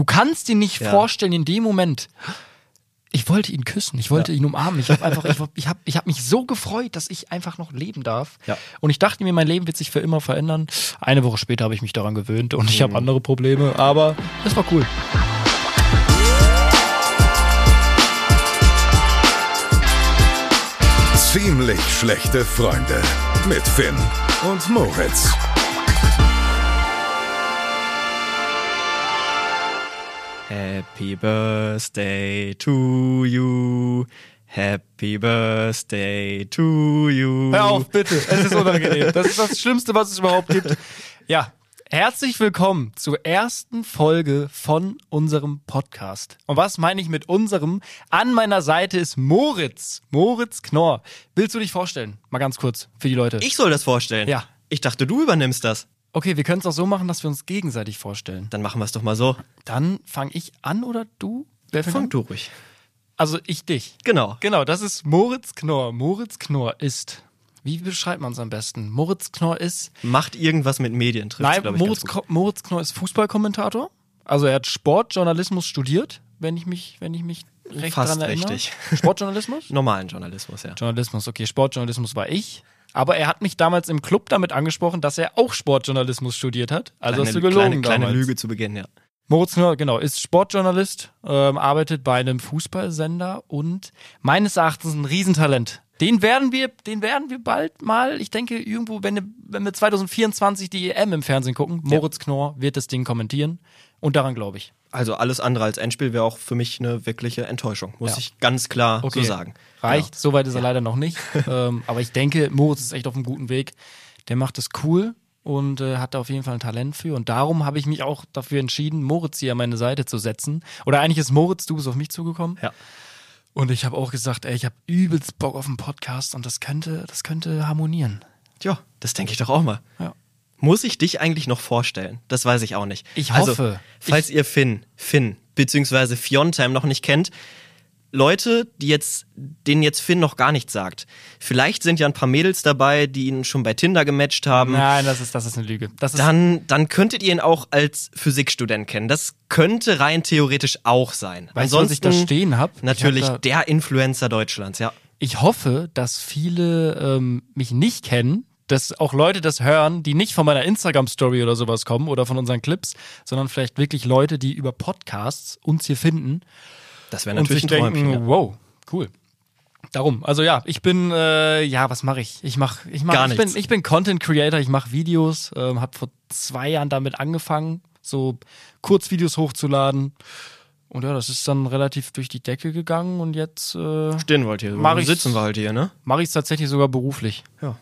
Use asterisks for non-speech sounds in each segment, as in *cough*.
Du kannst dir nicht Ja. vorstellen, in dem Moment. Ich wollte ihn küssen, ich wollte ihn umarmen. Ich habe einfach, ich, ich habe ich hab mich so gefreut, dass ich einfach noch leben darf. Ja. Und ich dachte mir, mein Leben wird sich für immer verändern. Eine Woche später habe ich mich daran gewöhnt und Mhm. ich habe andere Probleme, aber es war cool. Ziemlich schlechte Freunde mit Finn und Moritz. Happy Birthday to you. Happy Birthday to you. Hör auf, bitte. Es ist unangenehm. Das ist das Schlimmste, was es überhaupt gibt. Ja, herzlich willkommen zur ersten Folge von unserem Podcast. Und was meine ich mit unserem? An meiner Seite ist Moritz. Moritz Knorr. Willst du dich vorstellen? Mal ganz kurz für die Leute. Ich soll das vorstellen. Ja. Ich dachte, du übernimmst das. Okay, wir können es auch so machen, dass wir uns gegenseitig vorstellen. Dann machen wir es doch mal so. Dann fange ich an oder du? Wer fängt Fang an? du ruhig. Also ich dich. Genau. Genau, das ist Moritz Knorr. Moritz Knorr ist. Wie beschreibt man es am besten? Moritz Knorr ist Macht irgendwas mit Medien, trifft Nein. Moritz, Moritz Knorr ist Fußballkommentator. Also er hat Sportjournalismus studiert, wenn ich mich, wenn ich mich recht Fast dran erinnere. richtig. *laughs* Sportjournalismus? Normalen Journalismus, ja. Journalismus, okay, Sportjournalismus war ich. Aber er hat mich damals im Club damit angesprochen, dass er auch Sportjournalismus studiert hat. Also hast du gelogen kleine, kleine damals. Lüge zu Beginn, ja. Moritz Knorr, genau, ist Sportjournalist, ähm, arbeitet bei einem Fußballsender und meines Erachtens ein Riesentalent. Den werden wir, den werden wir bald mal, ich denke, irgendwo, wenn, wenn wir 2024 die EM im Fernsehen gucken, Moritz Knorr wird das Ding kommentieren. Und daran glaube ich. Also alles andere als Endspiel wäre auch für mich eine wirkliche Enttäuschung, muss Ja. ich ganz klar Okay. so sagen. Reicht, soweit ist er leider noch nicht. *laughs* ähm, aber ich denke, Moritz ist echt auf einem guten Weg. Der macht es cool und äh, hat da auf jeden Fall ein Talent für. Und darum habe ich mich auch dafür entschieden, Moritz hier an meine Seite zu setzen. Oder eigentlich ist Moritz, du bist auf mich zugekommen. Ja. Und ich habe auch gesagt, ey, ich habe übelst Bock auf einen Podcast und das könnte, das könnte harmonieren. Ja, das denke ich doch auch mal. Ja. Muss ich dich eigentlich noch vorstellen? Das weiß ich auch nicht. Ich Also, hoffe. falls ihr Finn, Finn, beziehungsweise Fiontime noch nicht kennt, Leute, die jetzt, denen jetzt Finn noch gar nichts sagt. Vielleicht sind ja ein paar Mädels dabei, die ihn schon bei Tinder gematcht haben. Nein, das ist, das ist eine Lüge. Das ist, Dann, dann könntet ihr ihn auch als Physikstudent kennen. Das könnte rein theoretisch auch sein. weißt du, was ich da stehen habe? Natürlich Ich, hab der Influencer Deutschlands, ja. ich hoffe, dass viele ähm, mich nicht kennen, dass auch Leute das hören, die nicht von meiner Instagram-Story oder sowas kommen oder von unseren Clips, sondern vielleicht wirklich Leute, die über Podcasts uns hier finden Das wäre und natürlich sich ein Träumchen. denken, ja. wow, cool. Darum, also ja, ich bin, äh, ja, was mache ich? Ich mache, ich mache, Gar ich bin, nichts. ich bin Content Creator, ich mache Videos, ähm, habe vor zwei Jahren damit angefangen, so Kurzvideos hochzuladen. Und ja, das ist dann relativ durch die Decke gegangen und jetzt äh, Stehen wollt ihr. Mach ich- sitzen wir halt hier, ne? mache ich es tatsächlich sogar beruflich. Ja.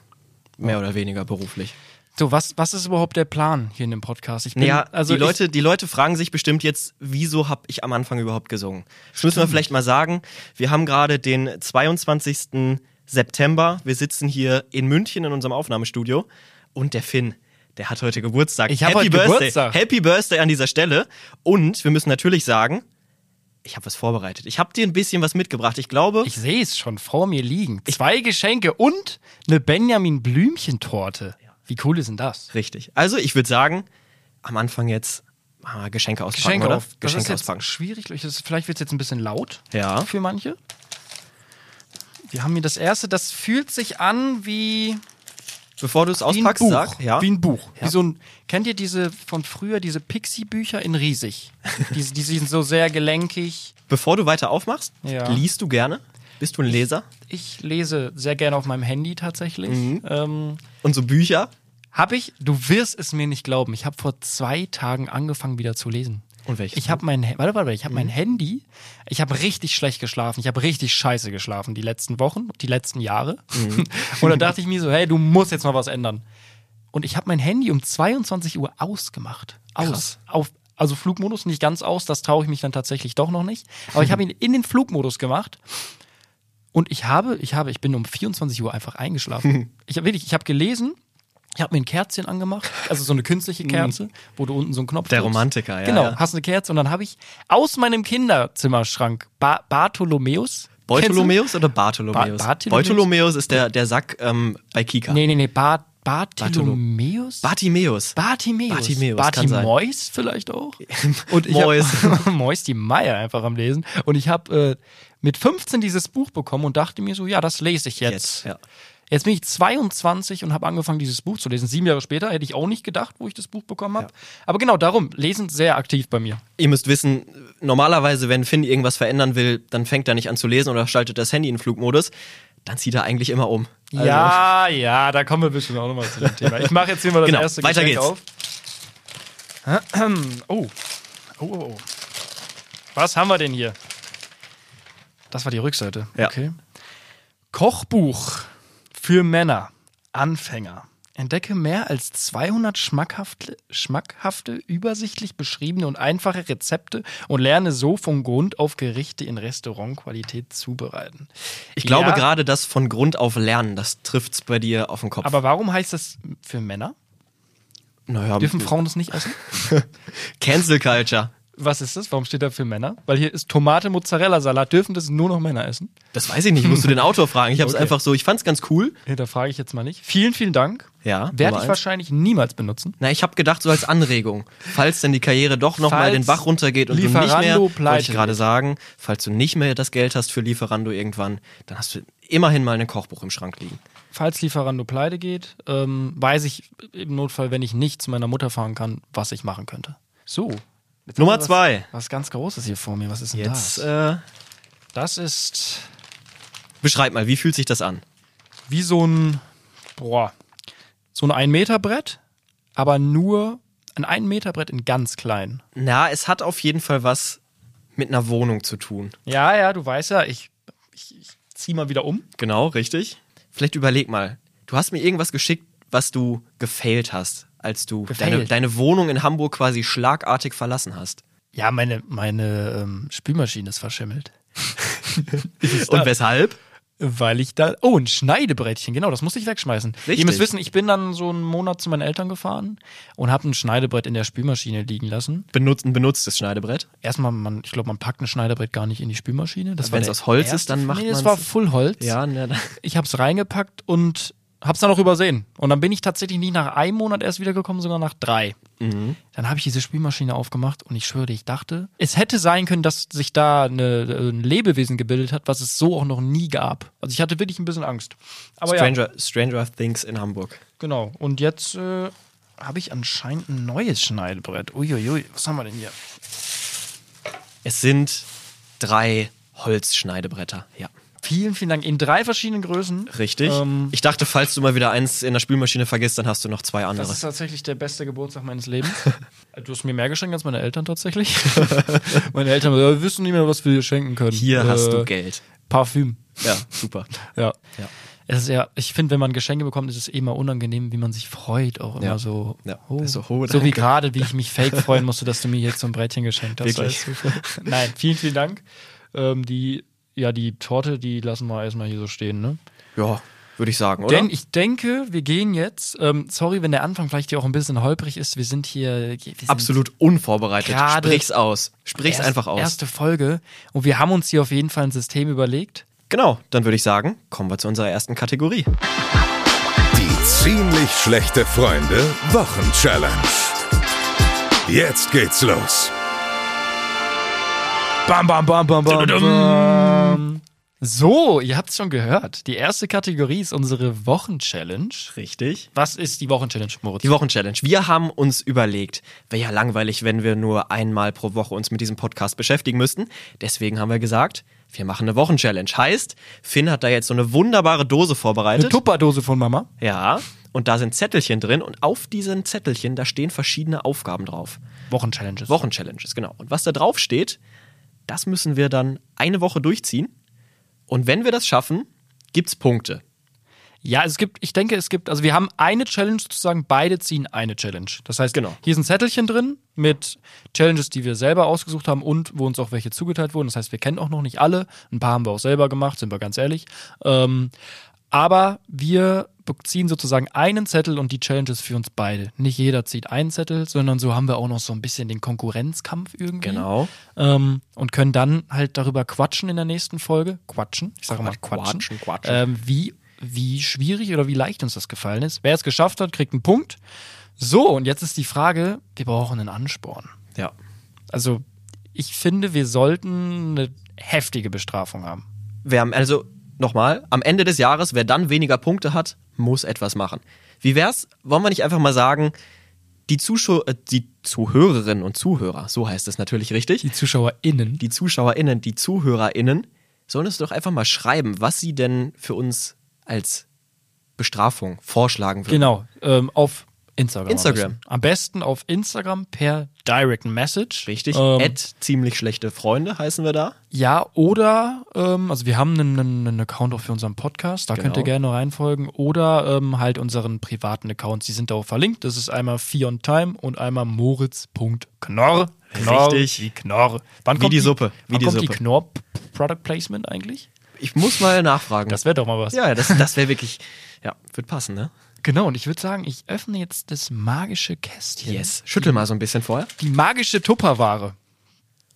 Mehr oder weniger beruflich. So, was, was ist überhaupt der Plan hier in dem Podcast? Ich bin, Ja, also die, Leute, die Leute fragen sich bestimmt jetzt, wieso habe ich am Anfang überhaupt gesungen? Das müssen wir vielleicht mal sagen. Wir haben gerade den 22. September. Wir sitzen hier in München in unserem Aufnahmestudio. Und der Finn, der hat heute Geburtstag. Ich hab Happy heute Birthday. Geburtstag. Happy Birthday an dieser Stelle. Und wir müssen natürlich sagen, ich habe was vorbereitet. Ich habe dir ein bisschen was mitgebracht. Ich glaube, ich, sehe es schon vor mir liegen. Zwei Geschenke und eine Benjamin Blümchen-Torte. Wie cool ist denn das? richtig. Also ich würde sagen, am Anfang jetzt ah, Geschenke auspacken, Geschenke oder? auf. Das Geschenke ist jetzt auspacken. schwierig. Ich- das- Vielleicht wird es jetzt ein bisschen laut Ja. für manche. Wir haben hier das erste, das fühlt sich an wie, Bevor du es auspackst, Buch. sag. Ja. Wie ein Buch. Ja. Wie so ein, kennt ihr diese von früher, diese Pixie-Bücher in riesig? die, die sind so sehr gelenkig. Bevor du weiter aufmachst, Ja. liest du gerne? Bist du ein Leser? Ich lese sehr gerne auf meinem Handy tatsächlich. Mhm. Ähm, Und so Bücher? Hab ich, du wirst es mir nicht glauben, ich habe vor zwei Tagen angefangen wieder zu lesen. Und welches Ich habe mein, warte, warte, ich habe Mhm. mein Handy, ich habe richtig schlecht geschlafen, ich habe richtig scheiße geschlafen die letzten Wochen, die letzten Jahre. Mhm. *laughs* Und dann dachte ich mir so, hey, du musst jetzt mal was ändern. Und ich habe mein Handy um 22 Uhr ausgemacht. Aus. Krass. Auf, also Flugmodus nicht ganz aus, das traue ich mich dann tatsächlich doch noch nicht. Aber ich habe *laughs* ihn in den Flugmodus gemacht. Und ich habe, ich habe, ich bin um 24 Uhr einfach eingeschlafen. *laughs* ich habe wirklich, ich habe gelesen, ich habe mir ein Kerzchen angemacht, also so eine künstliche Kerze, wo du unten so einen Knopf Mhm. Der drückst. Romantiker, ja, Genau, ja. hast eine Kerze und dann habe ich aus meinem Kinderzimmerschrank ba Bartholomäus. Bartholomäus oder Bartholomäus? Ba- Bartholomäus? Ist der, der Sack ähm, bei Kika. Nee, nee, nee, Bar Bartholomäus? Bartimäus, kann sein. Bartimäus vielleicht auch. *laughs* Und hab, *laughs* Mäus die Meier einfach am Lesen. Und ich habe äh, mit 15 dieses Buch bekommen und dachte mir so, ja, das lese ich jetzt. Jetzt, ja. Jetzt bin ich 22 und habe angefangen, dieses Buch zu lesen. Sieben Jahre später hätte ich auch nicht gedacht, wo ich das Buch bekommen habe. Aber genau darum, lesen sehr aktiv bei mir. Ihr müsst wissen, normalerweise, wenn Finn irgendwas verändern will, dann fängt er nicht an zu lesen oder schaltet das Handy in Flugmodus. Dann zieht er eigentlich immer um. Also- ja, ja, da kommen wir bestimmt auch nochmal zu dem Thema. Ich mache jetzt hier mal das Genau, erste weiter Geschenk geht's. auf. Oh. Oh, oh, oh. Was haben wir denn hier? Das war die Rückseite. Ja. Okay. Kochbuch für Männer, Anfänger. Entdecke mehr als 200 schmackhafte, schmackhafte, übersichtlich beschriebene und einfache Rezepte und lerne so von Grund auf Gerichte in Restaurantqualität zubereiten. Ich glaube Ja, gerade das von Grund auf lernen, das trifft's bei dir auf den Kopf. Aber warum heißt das für Männer? naja, Dürfen Frauen das nicht essen? *laughs* Cancel Culture. Was ist das? Warum steht da für Männer? Weil hier ist Tomate, Mozzarella, Salat. Dürfen das nur noch Männer essen? Das weiß ich nicht, musst du den Autor fragen. Ich habe es Okay. einfach so, ich fand's ganz cool. Da frage ich jetzt mal nicht. Vielen, vielen Dank. Ja, Werde ich eins. wahrscheinlich niemals benutzen. Na, ich habe gedacht, so als Anregung, falls denn die Karriere doch nochmal den Bach runtergeht und du nicht Lieferando mehr, wollte pleite ich gerade sagen, falls du nicht mehr das Geld hast für Lieferando irgendwann, dann hast du immerhin mal ein Kochbuch im Schrank liegen. Falls Lieferando pleite geht, ähm, weiß ich im Notfall, wenn ich nicht zu meiner Mutter fahren kann, was ich machen könnte. So. Jetzt Nummer wir zwei. Was, was ganz Großes hier vor mir. Was ist denn Jetzt das? äh, Das ist beschreib mal, wie fühlt sich das an? wie so ein, boah, so ein 1 Meter Brett, aber nur ein 1 Meter Brett in ganz klein. Na, es hat auf jeden Fall was mit einer Wohnung zu tun. Ja, ja, du weißt ja, ich, ich, ich zieh mal wieder um. Genau, richtig. Vielleicht überleg mal. Du hast mir irgendwas geschickt, was du gefailt hast, als du deine, deine Wohnung in Hamburg quasi schlagartig verlassen hast. Ja, meine, meine ähm, Spülmaschine ist verschimmelt. *laughs* Und weshalb? Weil ich da. Oh, ein Schneidebrettchen, genau, das musste ich wegschmeißen. Richtig. Ihr müsst wissen, ich bin dann so einen Monat zu meinen Eltern gefahren und habe ein Schneidebrett in der Spülmaschine liegen lassen. Benutzt, ein benutztes Schneidebrett. Erstmal, man, ich glaube, man packt ein Schneidebrett gar nicht in die Spülmaschine. Das Wenn's der aus Holz ist, dann macht Nee, es man's- war Full Holz. ne, Ich habe es reingepackt und hab's dann auch übersehen. Und dann bin ich tatsächlich nicht nach einem Monat erst wiedergekommen, sondern nach drei. Mhm. Dann habe ich diese Spülmaschine aufgemacht und ich schwöre, ich dachte, es hätte sein können, dass sich da eine, ein Lebewesen gebildet hat, was es so auch noch nie gab. Also ich hatte wirklich ein bisschen Angst. Aber ja, Stranger, Stranger Things in Hamburg. genau. Und jetzt äh, habe ich anscheinend ein neues Schneidebrett. Uiuiui, was haben wir denn hier? Es sind drei Holzschneidebretter. Ja, Vielen, vielen Dank. In drei verschiedenen Größen. richtig. Ähm, ich dachte, falls du mal wieder eins in der Spülmaschine vergisst, dann hast du noch zwei andere. Das ist tatsächlich der beste Geburtstag meines Lebens. *laughs* du hast mir mehr geschenkt als meine Eltern tatsächlich. *laughs* meine Eltern wir wissen nicht mehr, was wir dir schenken können. Hier hast du Äh, Geld. Parfüm. Ja, super. Ja. Ja. Es ist ja, ich finde, wenn man Geschenke bekommt, ist es immer unangenehm, wie man sich freut. Auch immer Ja. so. Ja. Oh. So, oh, so wie gerade, wie ich mich fake *laughs* freuen musste, dass du mir jetzt so ein Brettchen geschenkt hast. Wirklich? Nein, vielen, vielen Dank. Ähm, die, ja, die Torte, die lassen wir erstmal hier so stehen, ne? Ja, würde ich sagen, oder? Denn ich denke, wir gehen jetzt, ähm, sorry, wenn der Anfang vielleicht hier auch ein bisschen holprig ist, wir sind hier. Wir sind Absolut unvorbereitet. Sprich's aus. Sprich's erst- einfach aus. Erste Folge und wir haben uns hier auf jeden Fall ein System überlegt. Genau, dann würde ich sagen, kommen wir zu unserer ersten Kategorie. Die ziemlich schlechte Freunde Wochenchallenge. Jetzt geht's los. Bam, bam, bam, bam, bam, bam. So, ihr habt es schon gehört. Die erste Kategorie ist unsere Wochenchallenge. Richtig. Was ist die Wochenchallenge, Moritz? Die Wochenchallenge. Wir haben uns überlegt, wäre ja langweilig, wenn wir nur einmal pro Woche uns mit diesem Podcast beschäftigen müssten. Deswegen haben wir gesagt, wir machen eine Wochenchallenge. Heißt, Finn hat da jetzt so eine wunderbare Dose Eine vorbereitet. Tupperdose von Mama. ja. Und da sind Zettelchen drin und auf diesen Zettelchen, da stehen verschiedene Aufgaben drauf. Wochenchallenges. Wochenchallenges, genau. Und was da drauf steht, das müssen wir dann eine Woche durchziehen. Und wenn wir das schaffen, gibt's Punkte. Ja, es gibt, ich denke, es gibt, also wir haben eine Challenge sozusagen, beide ziehen eine Challenge. Das heißt, Genau. hier ist ein Zettelchen drin mit Challenges, die wir selber ausgesucht haben und wo uns auch welche zugeteilt wurden. Das heißt, wir kennen auch noch nicht alle. Ein paar haben wir auch selber gemacht, sind wir ganz ehrlich. Ähm, aber wir ziehen sozusagen einen Zettel und die Challenges für uns beide. Nicht jeder zieht einen Zettel, sondern so haben wir auch noch so ein bisschen den Konkurrenzkampf irgendwie. Genau. Ähm, und können dann halt darüber quatschen in der nächsten Folge. Quatschen. Ich sage mal quatschen. Quatschen, quatschen. Ähm, wie wie schwierig oder wie leicht uns das gefallen ist. Wer es geschafft hat, kriegt einen Punkt. So, und jetzt ist die Frage, wir brauchen einen Ansporn. Ja. Also, ich finde, wir sollten eine heftige Bestrafung haben. Wer am, also nochmal, am Ende des Jahres, wer dann weniger Punkte hat, muss etwas machen. Wie wär's? Wollen wir nicht einfach mal sagen, die, Zuschau äh, die Zuhörerinnen und Zuhörer, so heißt es natürlich richtig, Die ZuschauerInnen. die ZuschauerInnen, die ZuhörerInnen, sollen uns doch einfach mal schreiben, was sie denn für uns als Bestrafung vorschlagen würden. Genau, ähm, auf Instagram. Instagram. Am besten. am besten auf Instagram per Direct Message. Richtig. Ähm, At ziemlich schlechte Freunde heißen wir da. Ja, oder, ähm, also wir haben einen, einen, Account auch für unseren Podcast, da Genau. könnt ihr gerne reinfolgen. Oder ähm, halt unseren privaten Accounts, die sind da auch verlinkt. Das ist einmal Fion Time und einmal moritz.knorr. Knorr Richtig. Wie Knorr. Wann Wie kommt die Suppe, wie wann die kommt die Suppe. Knorr Product Placement eigentlich? Ich muss mal nachfragen. Das wäre doch mal was. ja, das, das wäre wirklich, ja, wird passen, ne? Genau, und ich würde sagen, ich öffne jetzt das magische Kästchen. Yes. Schüttel mal so ein bisschen vorher. Die magische Tupperware.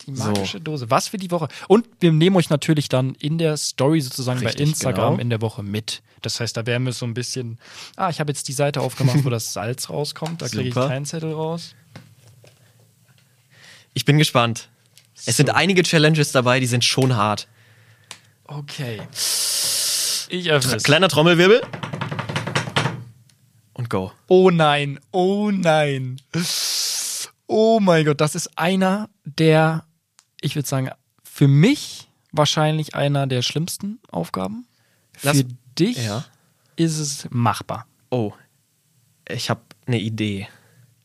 Die So. magische Dose. Was für die Woche. Und wir nehmen euch natürlich dann in der Story sozusagen bei Richtig, Instagram genau. in der Woche mit. Das heißt, da werden wir so ein bisschen. Ah, ich habe jetzt die Seite aufgemacht, wo das Salz rauskommt. Da kriege ich keinen Zettel raus. Ich bin gespannt. Es sind einige Challenges dabei, die sind schon hart. Okay. Ich öffne es. Kleiner Trommelwirbel. Go. Oh nein, oh nein. Oh mein Gott, das ist einer der, ich würde sagen, für mich wahrscheinlich einer der schlimmsten Aufgaben. Lass- für dich Ja. ist es machbar. Oh. Ich habe eine Idee.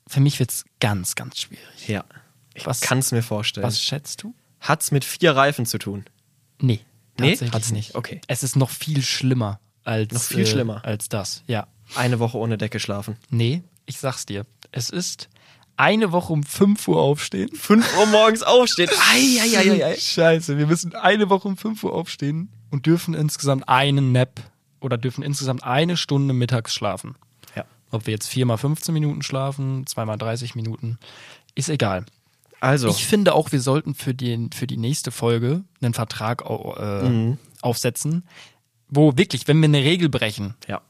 Für mich wird es ganz, ganz schwierig. Ja. Ich kann es mir vorstellen. Was schätzt du? Hat's mit vier Reifen zu tun? Nee, Nee, tatsächlich hat's nicht. nicht. Okay. Es ist noch viel schlimmer als Noch viel äh, schlimmer. als das. Ja. Eine Woche ohne Decke schlafen. Nee, ich sag's dir. Es ist eine Woche um 5 Uhr aufstehen. 5 Uhr morgens aufstehen. *laughs* Eieieiei. Scheiße, wir müssen eine Woche um 5 Uhr aufstehen und dürfen insgesamt einen Nap oder dürfen insgesamt eine Stunde mittags schlafen. Ja. Ob wir jetzt viermal 15 Minuten schlafen, zweimal 30 Minuten, ist egal. Also, Ich finde auch, wir sollten für, den, für die nächste Folge einen Vertrag äh, Mhm. aufsetzen, wo wirklich, wenn wir eine Regel brechen, ja.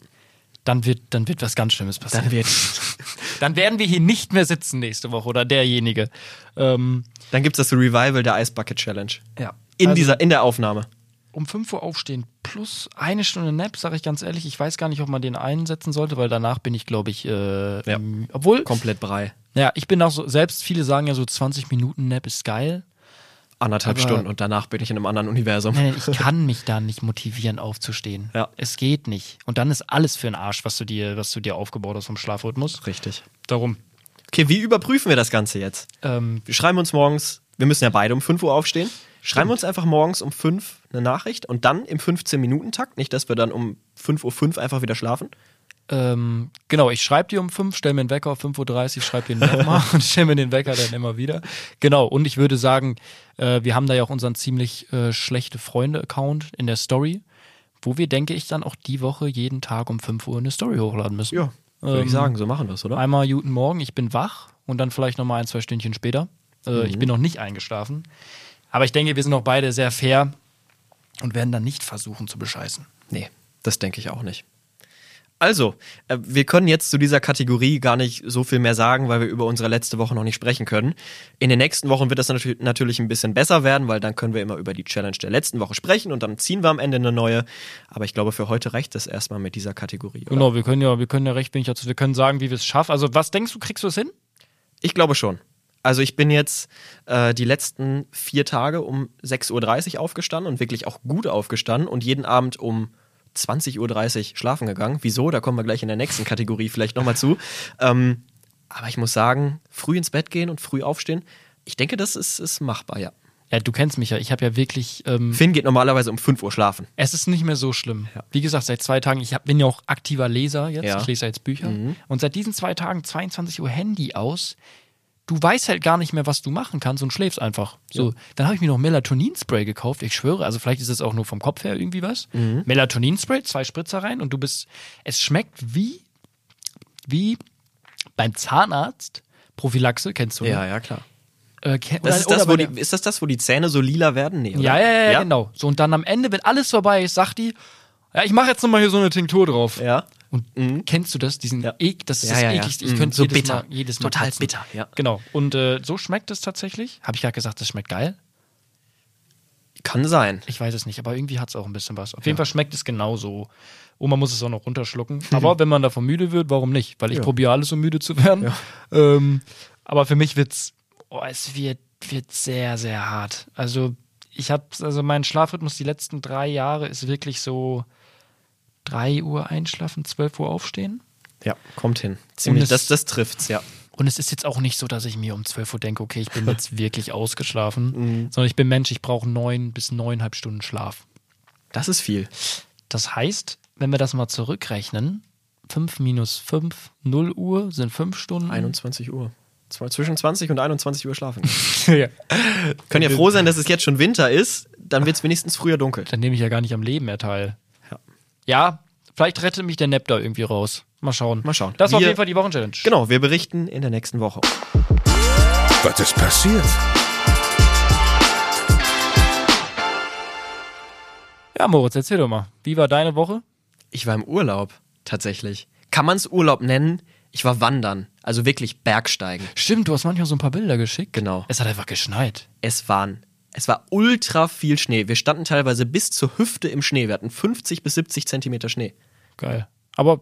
Dann wird, dann wird was ganz Schlimmes passieren. Dann, wird, *laughs* Dann werden wir hier nicht mehr sitzen nächste Woche oder derjenige. Ähm, dann gibt's das Revival der Ice Bucket Challenge. ja. In, Also, dieser, in der Aufnahme. um 5 Uhr aufstehen plus eine Stunde Nap, sage ich ganz ehrlich. Ich weiß gar nicht, ob man den einsetzen sollte, weil danach bin ich, glaube ich, äh, Ja. obwohl, Komplett Brei. ja, ich bin auch so, selbst viele sagen ja so 20 Minuten Nap ist geil. Anderthalb Aber- Stunden und danach bin ich in einem anderen Universum. Nein, ich *laughs* kann mich da nicht motivieren, aufzustehen. Ja. Es geht nicht. Und dann ist alles für den Arsch, was du dir, was du dir aufgebaut hast vom Schlafrhythmus. Richtig. Darum. Okay, wie überprüfen wir das Ganze jetzt? Ähm, Wir schreiben uns morgens, wir müssen ja beide um 5 Uhr aufstehen. Schreiben wir uns einfach morgens um 5 eine Nachricht und dann im 15-Minuten-Takt. Nicht, dass wir dann um 5.05 Uhr einfach wieder schlafen. Ähm, genau, ich schreibe dir um 5, stell mir einen Wecker auf 5.30 Uhr, schreibe dir nochmal *laughs* und stell mir den Wecker dann immer wieder. Genau, und ich würde sagen, äh, wir haben da ja auch unseren ziemlich äh, schlechte Freunde-Account in der Story, wo wir, denke ich, dann auch die Woche jeden Tag um 5 Uhr eine Story hochladen müssen. Ja, würde Ähm, ich sagen, so machen wir es, oder? Einmal guten Morgen, ich bin wach und dann vielleicht nochmal ein, zwei Stündchen später. Äh, Mhm. Ich bin noch nicht eingeschlafen. Aber ich denke, wir sind auch beide sehr fair und werden dann nicht versuchen zu bescheißen. Nee, das denke ich auch nicht. Also, äh, wir können jetzt zu dieser Kategorie gar nicht so viel mehr sagen, weil wir über unsere letzte Woche noch nicht sprechen können. In den nächsten Wochen wird das natür- natürlich ein bisschen besser werden, weil dann können wir immer über die Challenge der letzten Woche sprechen und dann ziehen wir am Ende eine neue. Aber ich glaube, für heute reicht es erstmal mit dieser Kategorie. Oder? Genau, wir können ja, wir können ja recht wenig dazu, wir können sagen, wie wir es schaffen. Also, was denkst du, kriegst du es hin? Ich glaube schon. Also ich bin jetzt äh, die letzten vier Tage um 6.30 Uhr aufgestanden und wirklich auch gut aufgestanden und jeden Abend um 20.30 Uhr schlafen gegangen. Wieso? Da kommen wir gleich in der nächsten Kategorie vielleicht nochmal zu. Ähm, aber ich muss sagen, früh ins Bett gehen und früh aufstehen, ich denke, das ist, ist machbar, ja. Ja, du kennst mich ja. Ich habe ja wirklich. Ähm, Finn geht normalerweise um 5 Uhr schlafen. es ist nicht mehr so schlimm. Ja. Wie gesagt, seit zwei Tagen, ich hab, bin ja auch aktiver Leser jetzt. Ja. Ich lese ja jetzt Bücher. Und seit diesen zwei Tagen 22 Uhr Handy aus. Du weißt halt gar nicht mehr, was du machen kannst und schläfst einfach. So, dann habe ich mir noch Melatonin-Spray gekauft. Ich schwöre, also vielleicht ist es auch nur vom Kopf her irgendwie was. Melatonin-Spray, zwei Spritzer rein und du bist. Es schmeckt wie, wie beim Zahnarzt. Prophylaxe, kennst du? ne? ja, klar. Äh, Das ist, das, wo die, ist das das, wo die Zähne so lila werden? Nee, oder? ja, ja, ja, genau. So, und dann am Ende, wenn alles vorbei ist, sagt die, Ja, ich mache jetzt nochmal hier so eine Tinktur drauf. Ja. Und kennst du das? Diesen Ja. Ek, das ist Ja, das ja, ekligste. Ich Mhm, könnte so jedes bitter. Mal, jedes Mal Total kotzen. bitter, ja. Genau. Und äh, so schmeckt es tatsächlich. Habe ich gerade gesagt, das schmeckt geil? Kann sein. Ich weiß es nicht, aber irgendwie hat es auch ein bisschen was. Auf jeden Fall schmeckt es genauso. Und man muss es auch noch runterschlucken. *laughs* Aber wenn man davon müde wird, warum nicht? Weil ich probiere alles, um müde zu werden. Ähm, aber für mich wird's, oh, es wird, wird sehr, sehr hart. Also ich habe, also mein Schlafrhythmus die letzten drei Jahre ist wirklich so 3 Uhr einschlafen, 12 Uhr aufstehen. Ja, kommt hin. Ziemlich. es- Das, das trifft's, ja. Und es ist jetzt auch nicht so, dass ich mir um 12 Uhr denke, okay, ich bin *laughs* jetzt wirklich ausgeschlafen, sondern ich bin Mensch, ich brauche neun bis neuneinhalb Stunden Schlaf. Das ist viel. Das heißt, wenn wir das mal zurückrechnen, 5 minus 5, 0 Uhr sind 5 Stunden. 21 Uhr. Zwischen 20 und 21 Uhr schlafen. *laughs* ja. Können ja froh sein, dass es jetzt schon Winter ist, dann wird's wenigstens früher dunkel. Dann nehme ich ja gar nicht am Leben mehr teil. Ja. Vielleicht rettet mich der Nap da irgendwie raus. Mal schauen. Mal schauen. Das war auf jeden Fall die Wochenchallenge. Genau, wir berichten in der nächsten Woche. Was ist passiert? Ja, Moritz, erzähl doch mal. Wie war deine Woche? Ich war im Urlaub, tatsächlich. Kann man's Urlaub nennen? Ich war wandern, also wirklich Bergsteigen. Stimmt, du hast manchmal so ein paar Bilder geschickt. Genau. Es hat einfach geschneit. Es waren, es war ultra viel Schnee. Wir standen teilweise bis zur Hüfte im Schnee. Wir hatten 50 bis 70 Zentimeter Schnee. Geil. Aber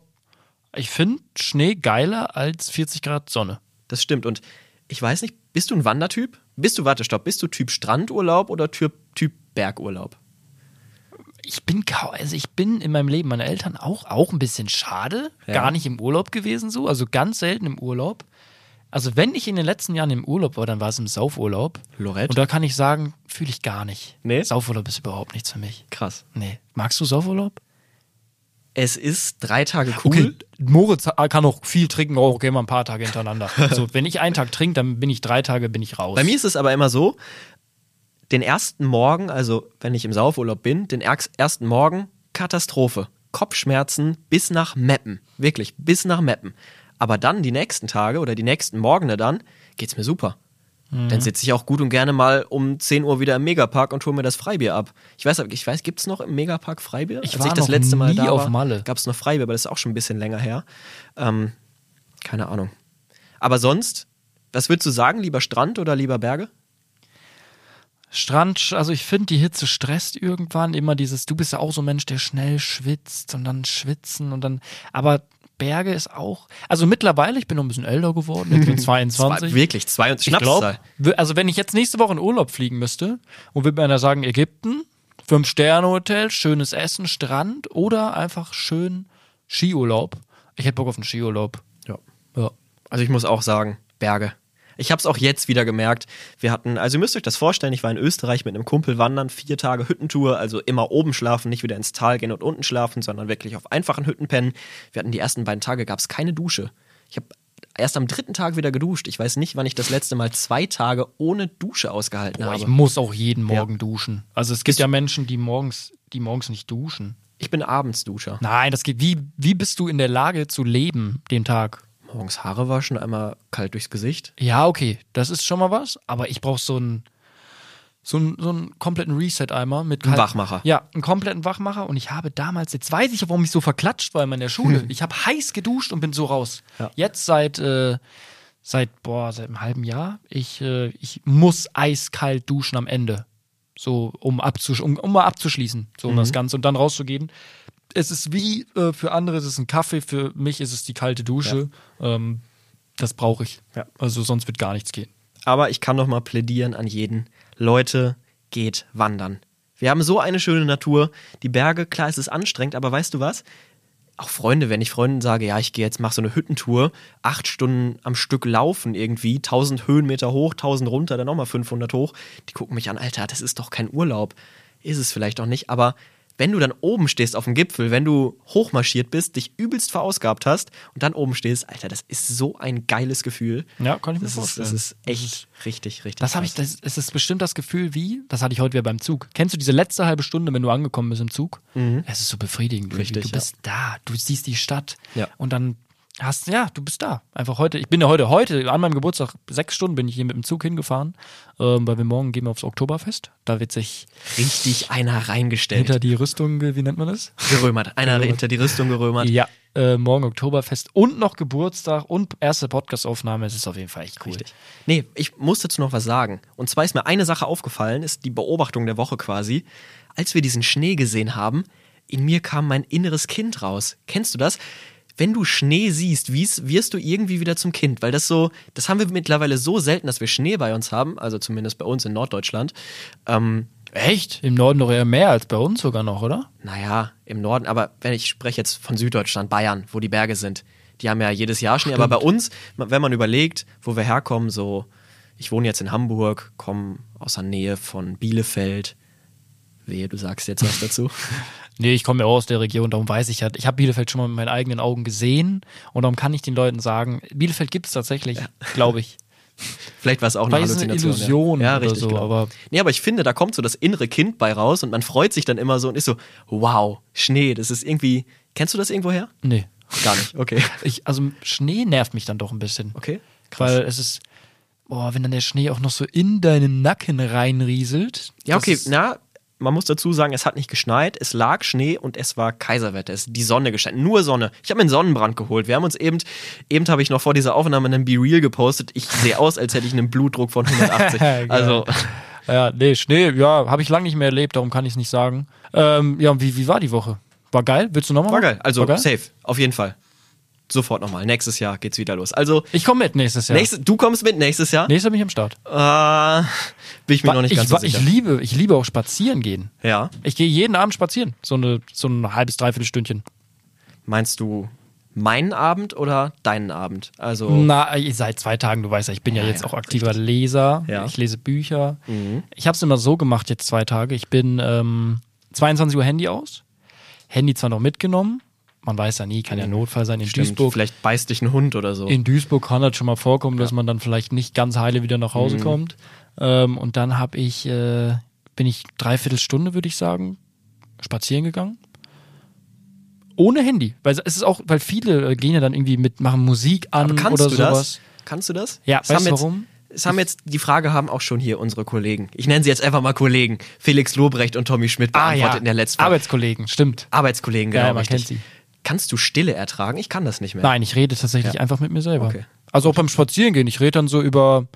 ich finde Schnee geiler als 40 Grad Sonne. Das stimmt. Und ich weiß nicht, bist du ein Wandertyp? Bist du, warte, stopp, bist du Typ Strandurlaub oder Typ, typ Bergurlaub? Ich bin kaum, also ich bin in meinem Leben meine Eltern auch, auch ein bisschen schade, Ja. gar nicht im Urlaub gewesen so, also ganz selten im Urlaub. Also wenn ich in den letzten Jahren im Urlaub war, dann war es im Saufurlaub. Lorette? Und da kann ich sagen, fühle ich gar nicht. Nee? Saufurlaub ist überhaupt nichts für mich. Krass. Nee. Magst du Saufurlaub? Es ist drei Tage cool. Moritz kann auch viel trinken, auch okay, mal ein paar Tage hintereinander. *laughs* also wenn ich einen Tag trinke, dann bin ich drei Tage, bin ich raus. Bei mir ist es aber immer so, den ersten Morgen, also wenn ich im Saufurlaub bin, den ersten Morgen, Katastrophe. Kopfschmerzen bis nach Meppen. Wirklich, bis nach Meppen. Aber dann die nächsten Tage oder die nächsten Morgene dann, geht's mir super. Mhm. Dann sitze ich auch gut und gerne mal um 10 Uhr wieder im Megapark und hole mir das Freibier ab. Ich weiß, ich weiß, gibt's noch im Megapark Freibier? Ich Als war ich das letzte Mal da auf Malle. gab's noch Freibier, aber das ist auch schon ein bisschen länger her. Ähm, keine Ahnung. Aber sonst, was würdest du sagen, lieber Strand oder lieber Berge? Strand, also ich finde, die Hitze stresst irgendwann immer dieses, du bist ja auch so ein Mensch, der schnell schwitzt und dann schwitzen und dann, aber Berge ist auch, also mittlerweile, ich bin noch ein bisschen älter geworden, ich bin *laughs* 22. Zwei, wirklich, zwei und ich glaube, also wenn ich jetzt nächste Woche in Urlaub fliegen müsste und würde mir einer sagen, Ägypten, Fünf-Sterne-Hotel, schönes Essen, Strand oder einfach schön Skiurlaub. Ich hätte Bock auf einen Skiurlaub. Ja. Ja. Also ich muss auch sagen, Berge. Ich habe es auch jetzt wieder gemerkt. Wir hatten, also ihr müsst euch das vorstellen, ich war in Österreich mit einem Kumpel wandern, vier Tage Hüttentour, also immer oben schlafen, nicht wieder ins Tal gehen und unten schlafen, sondern wirklich auf einfachen Hütten pennen. Wir hatten die ersten beiden Tage, gab es keine Dusche. Ich habe erst am dritten Tag wieder geduscht. Ich weiß nicht, wann ich das letzte Mal zwei Tage ohne Dusche ausgehalten Boah, habe. ich muss auch jeden Morgen duschen. Also es gibt ja Menschen, die morgens, die morgens nicht duschen. Ich bin Abendsduscher. Nein, das geht. Wie, wie bist du in der Lage zu leben den Tag? Morgens Haare waschen, einmal kalt durchs Gesicht. Ja, okay, das ist schon mal was, aber ich brauche so einen so einen, so einen kompletten Reset-Eimer mit Ein Wachmacher. Ja, einen kompletten Wachmacher und ich habe damals, jetzt weiß ich, warum ich so verklatscht war in meiner Schule. *laughs* Ich habe heiß geduscht und bin so raus. Ja. Jetzt seit äh, seit boah, seit einem halben Jahr, ich äh, ich muss eiskalt duschen am Ende. So um abzusch um, um mal abzuschließen, so um Mhm. das Ganze und dann rauszugehen. Es ist wie äh, für andere ist es ein Kaffee, für mich ist es die kalte Dusche. Ähm, das brauche ich. Ja. Also sonst wird gar nichts gehen. Aber ich kann noch mal plädieren an jeden. Leute, geht wandern. Wir haben so eine schöne Natur. Die Berge, klar, es ist anstrengend, aber weißt du was? Auch Freunde, wenn ich Freunden sage, ja, ich gehe jetzt, mach so eine Hüttentour, acht Stunden am Stück laufen irgendwie, 1000 Höhenmeter hoch, 1000 runter, dann nochmal 500 hoch, die gucken mich an, Alter, das ist doch kein Urlaub. Ist es vielleicht auch nicht, aber wenn du dann oben stehst auf dem Gipfel, wenn du hochmarschiert bist, dich übelst verausgabt hast und dann oben stehst, Alter, das ist so ein geiles Gefühl. Ja, kann ich mir das vorstellen. Ist, das ist echt richtig, richtig. Das habe ich, das, es ist bestimmt das Gefühl wie, das hatte ich heute wieder beim Zug. Kennst du diese letzte halbe Stunde, wenn du angekommen bist im Zug? Es ist so befriedigend. Mhm. Richtig, du bist da, du siehst die Stadt Ja. und dann hast, ja, du bist da. Einfach heute. Ich bin ja heute, heute, an meinem Geburtstag, sechs Stunden bin ich hier mit dem Zug hingefahren, ähm, weil wir morgen gehen wir aufs Oktoberfest. Da wird sich Richtig einer reingestellt. hinter die Rüstung, wie nennt man das? gerömert. Einer hinter die Rüstung gerömert. Ja, äh, morgen Oktoberfest und noch Geburtstag und erste Podcastaufnahme. Es ist auf jeden Fall echt cool. Richtig. Nee, ich muss dazu noch was sagen. Und zwar ist mir eine Sache aufgefallen, ist die Beobachtung der Woche quasi. Als wir diesen Schnee gesehen haben, in mir kam mein inneres Kind raus. Kennst du das? Wenn du Schnee siehst, wirst du irgendwie wieder zum Kind, weil das so, das haben wir mittlerweile so selten, dass wir Schnee bei uns haben, also zumindest bei uns in Norddeutschland. Ähm, Echt? Im Norden doch eher mehr als bei uns sogar noch, oder? naja, im Norden, aber wenn ich spreche jetzt von Süddeutschland, Bayern, wo die Berge sind, die haben ja jedes Jahr Schnee, aber bei uns, wenn man überlegt, wo wir herkommen, so, ich wohne jetzt in Hamburg, komme aus der Nähe von Bielefeld. Wehe, du sagst jetzt was dazu. *laughs* Nee, ich komme ja auch aus der Region, darum weiß ich halt. Ich habe Bielefeld schon mal mit meinen eigenen Augen gesehen und darum kann ich den Leuten sagen, Bielefeld gibt es tatsächlich, glaube ich. *laughs* Vielleicht war es auch eine Vielleicht eine Halluzination. Illusion ja. ja, oder richtig, so, genau. aber- Nee, aber ich finde, da kommt so das innere Kind bei raus und man freut sich dann immer so und ist so, wow, Schnee, das ist irgendwie, kennst du das irgendwo her? Nee. Gar nicht, okay. *laughs* Ich, also Schnee nervt mich dann doch ein bisschen. Okay, krass. Weil es ist, boah, wenn dann der Schnee auch noch so in deinen Nacken reinrieselt. Ja, okay, na, man muss dazu sagen, es hat nicht geschneit, es lag Schnee und es war Kaiserwetter. Es ist die Sonne gestanden, nur Sonne. Ich habe mir einen Sonnenbrand geholt. Wir haben uns eben, eben habe ich noch vor dieser Aufnahme einen Be Real gepostet. Ich sehe aus, als hätte ich einen Blutdruck von 180. *laughs* Geil. also, Ja, nee, Schnee, ja, habe ich lange nicht mehr erlebt, darum kann ich es nicht sagen. Ähm, ja, und wie, wie war die Woche? War geil? Willst du nochmal? war geil. Also, War geil? safe, auf jeden Fall. Sofort nochmal. Nächstes Jahr geht's wieder los. Also, Ich komme mit nächstes Jahr. nächstes, du kommst mit nächstes Jahr? Nächstes Jahr bin ich am Start. Äh, bin ich mir noch nicht ich, ganz so wa- sicher. ich liebe, ich liebe auch spazieren gehen. ja. Ich gehe jeden Abend spazieren. So, eine, so ein halbes, dreiviertel Stündchen. Meinst du meinen Abend oder deinen Abend? Also, Na, seit zwei Tagen, du weißt ja, ich bin ja, Ja, jetzt ja, auch aktiver Leser. Ja. Mhm. Ich lese Bücher. Ich habe es immer so gemacht, jetzt zwei Tage. Ich bin ähm, 22 Uhr Handy aus. Handy zwar noch mitgenommen. Man weiß ja nie, kann ja Notfall sein. In Mhm. stimmt, Duisburg vielleicht beißt dich ein Hund oder so. In Duisburg kann das schon mal vorkommen, dass man dann vielleicht nicht ganz heile wieder nach Mhm. Hause kommt. Ähm, und dann habe ich, äh, bin ich dreiviertel Stunde, würde ich sagen, spazieren gegangen. Ohne Handy. Weil es ist auch, weil viele äh, gehen ja dann irgendwie mit, machen Musik an oder du sowas. das? Kannst du das? Ja, Es weißt du warum? Es haben jetzt, die Frage haben auch schon hier unsere Kollegen. Ich nenne sie jetzt einfach mal Kollegen. Felix Lobrecht und Tommy Schmidt beantwortet in der letzten Folge. Arbeitskollegen, stimmt. Arbeitskollegen, Ja, genau. man richtig. kennt sie. Kannst du Stille ertragen? Ich kann das nicht mehr. Nein, ich rede tatsächlich Ja. einfach mit mir selber. Okay. Also auch beim Spazierengehen. Ich rede dann so über,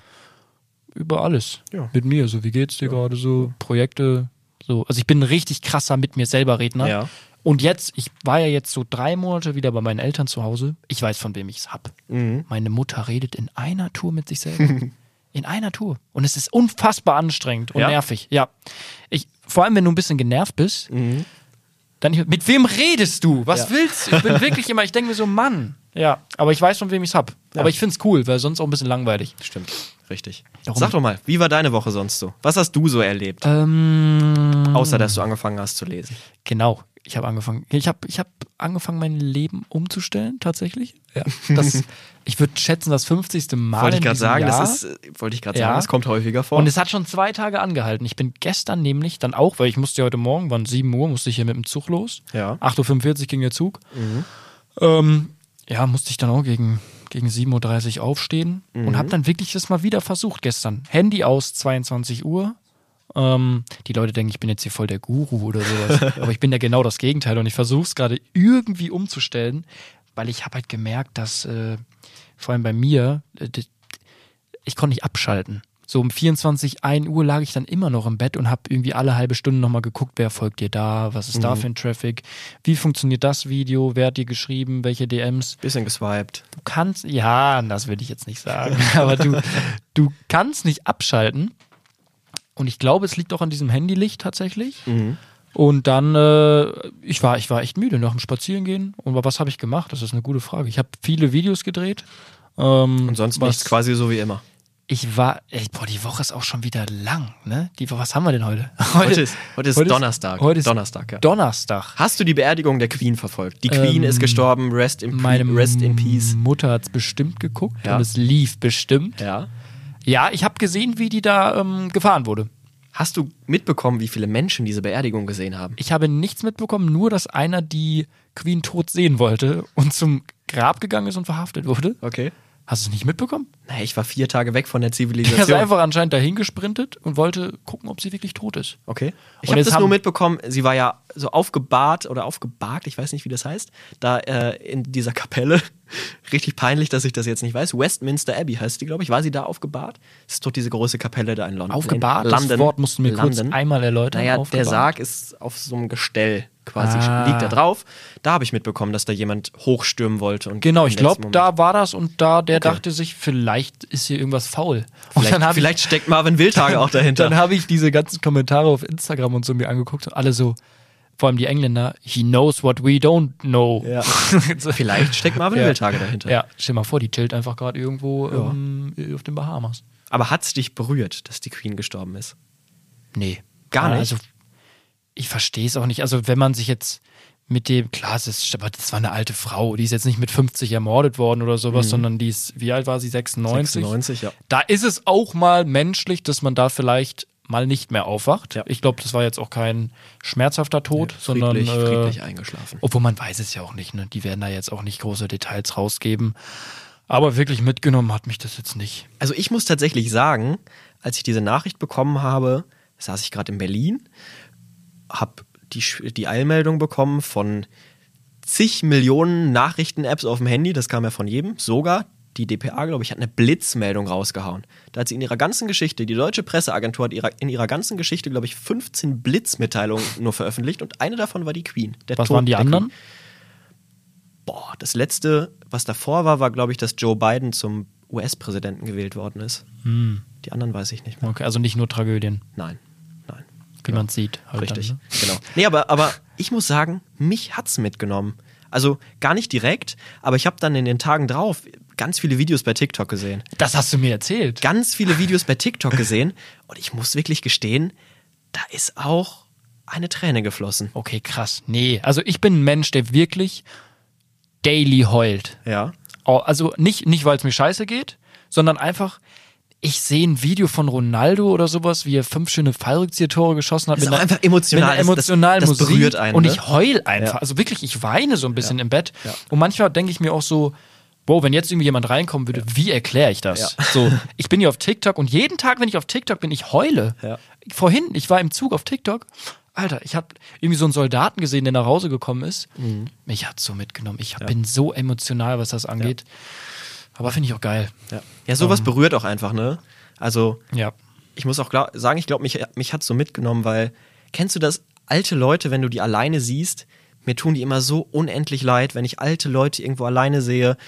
über alles. Ja. Mit mir. So, wie geht's dir gerade so? Projekte. So. Also ich bin ein richtig krasser mit mir selber Redner. Ja. Und jetzt, ich war ja jetzt so drei Monate wieder bei meinen Eltern zu Hause. Ich weiß, von wem ich es hab. Mhm. Meine Mutter redet in einer Tour mit sich selber. *laughs* in einer Tour. Und es ist unfassbar anstrengend und Ja? nervig. Ja. Ich, vor allem, wenn du ein bisschen genervt bist, Mhm. Dann mit wem redest du? Was Ja. willst du? Ich bin wirklich immer, ich denke mir so, Mann. Ja, aber ich weiß, von wem ich es hab. Ja. Aber ich find's cool, weil sonst auch ein bisschen langweilig. Stimmt. Richtig. Darum- Sag doch mal, wie war deine Woche sonst so? Was hast du so erlebt? Ähm, Außer, dass du angefangen hast zu lesen. Genau. Ich habe angefangen. Ich habe ich hab angefangen, mein Leben umzustellen, tatsächlich. Ja. Das, *laughs* ich würde schätzen, das 50. Mal. Wollte ich gerade sagen, Jahr. das ist, äh, wollte ich gerade Ja. sagen, das kommt häufiger vor. Und es hat schon zwei Tage angehalten. Ich bin gestern nämlich dann auch, weil ich musste ja heute Morgen, waren 7 Uhr, musste ich hier mit dem Zug los. Ja. 8.45 Uhr ging der Zug. Ähm, ja, musste ich dann auch gegen, gegen 7.30 Uhr aufstehen und habe dann wirklich das mal wieder versucht gestern. Handy aus, 22 Uhr. Ähm, die Leute denken, ich bin jetzt hier voll der Guru oder sowas. *laughs* Aber ich bin ja genau das Gegenteil und ich versuche es gerade irgendwie umzustellen, weil ich habe halt gemerkt, dass äh, vor allem bei mir, äh, ich konnte nicht abschalten. So um 24, 1 Uhr lag ich dann immer noch im Bett und habe irgendwie alle halbe Stunde nochmal geguckt, wer folgt dir da, was ist da für ein Traffic, wie funktioniert das Video, wer hat dir geschrieben, welche DMs. Bisschen geswiped. Du kannst, ja, das würde ich jetzt nicht sagen, *laughs* aber du, du kannst nicht abschalten. Und ich glaube, es liegt auch an diesem Handylicht tatsächlich. Und dann, äh, ich war, ich war echt müde nach dem Spazierengehen. Und was habe ich gemacht? Das ist eine gute Frage. Ich habe viele Videos gedreht. Ähm, Und sonst was, nichts, quasi so wie immer. Ich war, ey, boah, die Woche ist auch schon wieder lang, ne? Die Woche, was haben wir denn heute? Heute ist, heute ist Donnerstag. Heute ist Donnerstag, ja. Donnerstag. Hast du die Beerdigung der Queen verfolgt? Die Queen Ähm, ist gestorben, rest in, Meine rest in peace. Mutter hat's bestimmt geguckt Ja. und es lief bestimmt. Ja. Ja, ich habe gesehen, wie die da ähm, gefahren wurde. Hast du mitbekommen, wie viele Menschen diese Beerdigung gesehen haben? Ich habe nichts mitbekommen, nur dass einer die Queen tot sehen wollte und zum Grab gegangen ist und verhaftet wurde. Okay. Hast du es nicht mitbekommen? Naja, ich war vier Tage weg von der *laughs* Er ist Zivilisation. einfach anscheinend dahin gesprintet und wollte gucken, ob sie wirklich tot ist. Okay. Ich habe das nur mitbekommen, sie war ja so aufgebahrt oder aufgebahrt, ich weiß nicht, wie das heißt, da äh, in dieser Kapelle. *laughs* Richtig peinlich, dass ich das jetzt nicht weiß. Westminster Abbey heißt die, glaube ich. War sie da aufgebahrt? Das ist doch diese große Kapelle da in London. Aufgebahrt? In Das London. Wort musst du mir kurz einmal erläutern. Naja, der Aufgebahrt. Sarg ist auf so einem Gestell quasi, Ah. liegt da drauf. Da habe ich mitbekommen, dass da jemand hochstürmen wollte. Und Genau, ich glaube, da war das und da, der Okay. dachte sich, vielleicht ist hier irgendwas faul. Und Vielleicht, hab ich- vielleicht steckt Marvin Wildtage auch dahinter. Dann habe ich diese ganzen Kommentare auf Instagram und so mir angeguckt und alle so, vor allem die Engländer, he knows what we don't know. Ja. *laughs* Vielleicht steckt Marvin Ja. Wildtage dahinter. Ja, stell mal vor, die chillt einfach gerade irgendwo ähm, auf den Bahamas. Aber hat es dich berührt, dass die Queen gestorben ist? Nee. Gar nicht? Also, ich verstehe es auch nicht. Also, wenn man sich jetzt mit dem, klar, es ist, aber das war eine alte Frau, die ist jetzt nicht mit 50 ermordet worden oder sowas, sondern die ist, wie alt war sie? 96? 96, ja. Da ist es auch mal menschlich, dass man da vielleicht mal nicht mehr aufwacht. Ja. Ich glaube, das war jetzt auch kein schmerzhafter Tod, sondern friedlich, äh, friedlich eingeschlafen. obwohl man weiß es ja auch nicht, ne? Die werden da jetzt auch nicht große Details rausgeben. Aber wirklich mitgenommen hat mich das jetzt nicht. Also ich muss tatsächlich sagen, als ich diese Nachricht bekommen habe, saß ich gerade in Berlin, habe die, die Eilmeldung bekommen von zig Millionen Nachrichten-Apps auf dem Handy, das kam ja von jedem, sogar die DPA, glaube ich, hat eine Blitzmeldung rausgehauen. Da hat sie in ihrer ganzen Geschichte, die deutsche Presseagentur hat ihrer, in ihrer ganzen Geschichte, glaube ich, 15 Blitzmitteilungen nur veröffentlicht und eine davon war die Queen. Der Was Tod waren die der anderen? Queen. Boah, das letzte, was davor war, war, glaube ich, dass Joe Biden zum US-Präsidenten gewählt worden ist. Hm. Die anderen weiß ich nicht mehr. Okay, also nicht nur Tragödien, Nein, wie man sieht. Halt Richtig, Dann, ne? genau. Nee, aber, aber ich muss sagen, mich hat's mitgenommen. Also gar nicht direkt, aber ich habe dann in den Tagen drauf ganz viele Videos bei TikTok gesehen. Das hast du mir erzählt. Ganz viele Videos bei TikTok gesehen und ich muss wirklich gestehen, da ist auch eine Träne geflossen. Okay, krass. Nee, also ich bin ein Mensch, der wirklich daily heult. Ja. Also nicht, nicht weil es mir scheiße geht, sondern einfach, ich sehe ein Video von Ronaldo oder sowas, wie er fünf schöne Fallrückzieher-Tore geschossen hat. Das ist einer- einfach emotional. Mit einer Das- das- emotionalen das Musik. berührt einen, Und ne? ich heul einfach. Ja. Also wirklich, ich weine so ein bisschen im Bett. Ja. Und manchmal denke ich mir auch so, wow, wenn jetzt irgendwie jemand reinkommen würde, wie erkläre ich das? Ja. So, ich bin hier auf TikTok und jeden Tag, wenn ich auf TikTok bin, ich heule. Ja. Vorhin, ich war im Zug auf TikTok. Alter, ich habe irgendwie so einen Soldaten gesehen, der nach Hause gekommen ist. Mhm. Mich hat so mitgenommen. Ich bin so emotional, was das angeht. Aber finde ich auch geil. Ja, ja sowas berührt auch einfach, ne? Also Ja. ich muss auch glaub, sagen, ich glaube, mich, mich hat so mitgenommen, weil kennst du das, alte Leute, wenn du die alleine siehst, mir tun die immer so unendlich leid, wenn ich alte Leute irgendwo alleine sehe,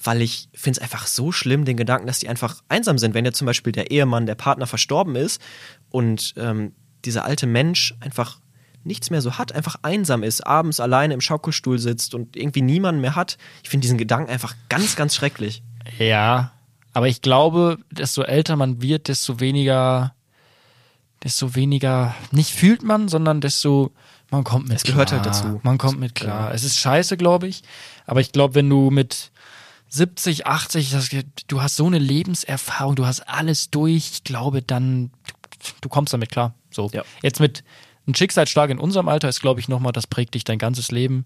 weil ich finde es einfach so schlimm, den Gedanken, dass die einfach einsam sind. Wenn ja zum Beispiel der Ehemann, der Partner verstorben ist und ähm, dieser alte Mensch einfach nichts mehr so hat, einfach einsam ist, abends alleine im Schaukelstuhl sitzt und irgendwie niemanden mehr hat. Ich finde diesen Gedanken einfach ganz, ganz schrecklich. Ja. Aber ich glaube, desto älter man wird, desto weniger, desto weniger, nicht fühlt man, sondern desto, man kommt mit Es gehört klar. halt dazu. Man kommt mit klar. Es ist scheiße, glaube ich. Aber ich glaube, wenn du mit 70, 80, das, du hast so eine Lebenserfahrung, du hast alles durch, ich glaube, dann, du, du kommst damit klar. So. Ja. Jetzt mit einem Schicksalsschlag in unserem Alter ist, glaube ich, nochmal, das prägt dich dein ganzes Leben.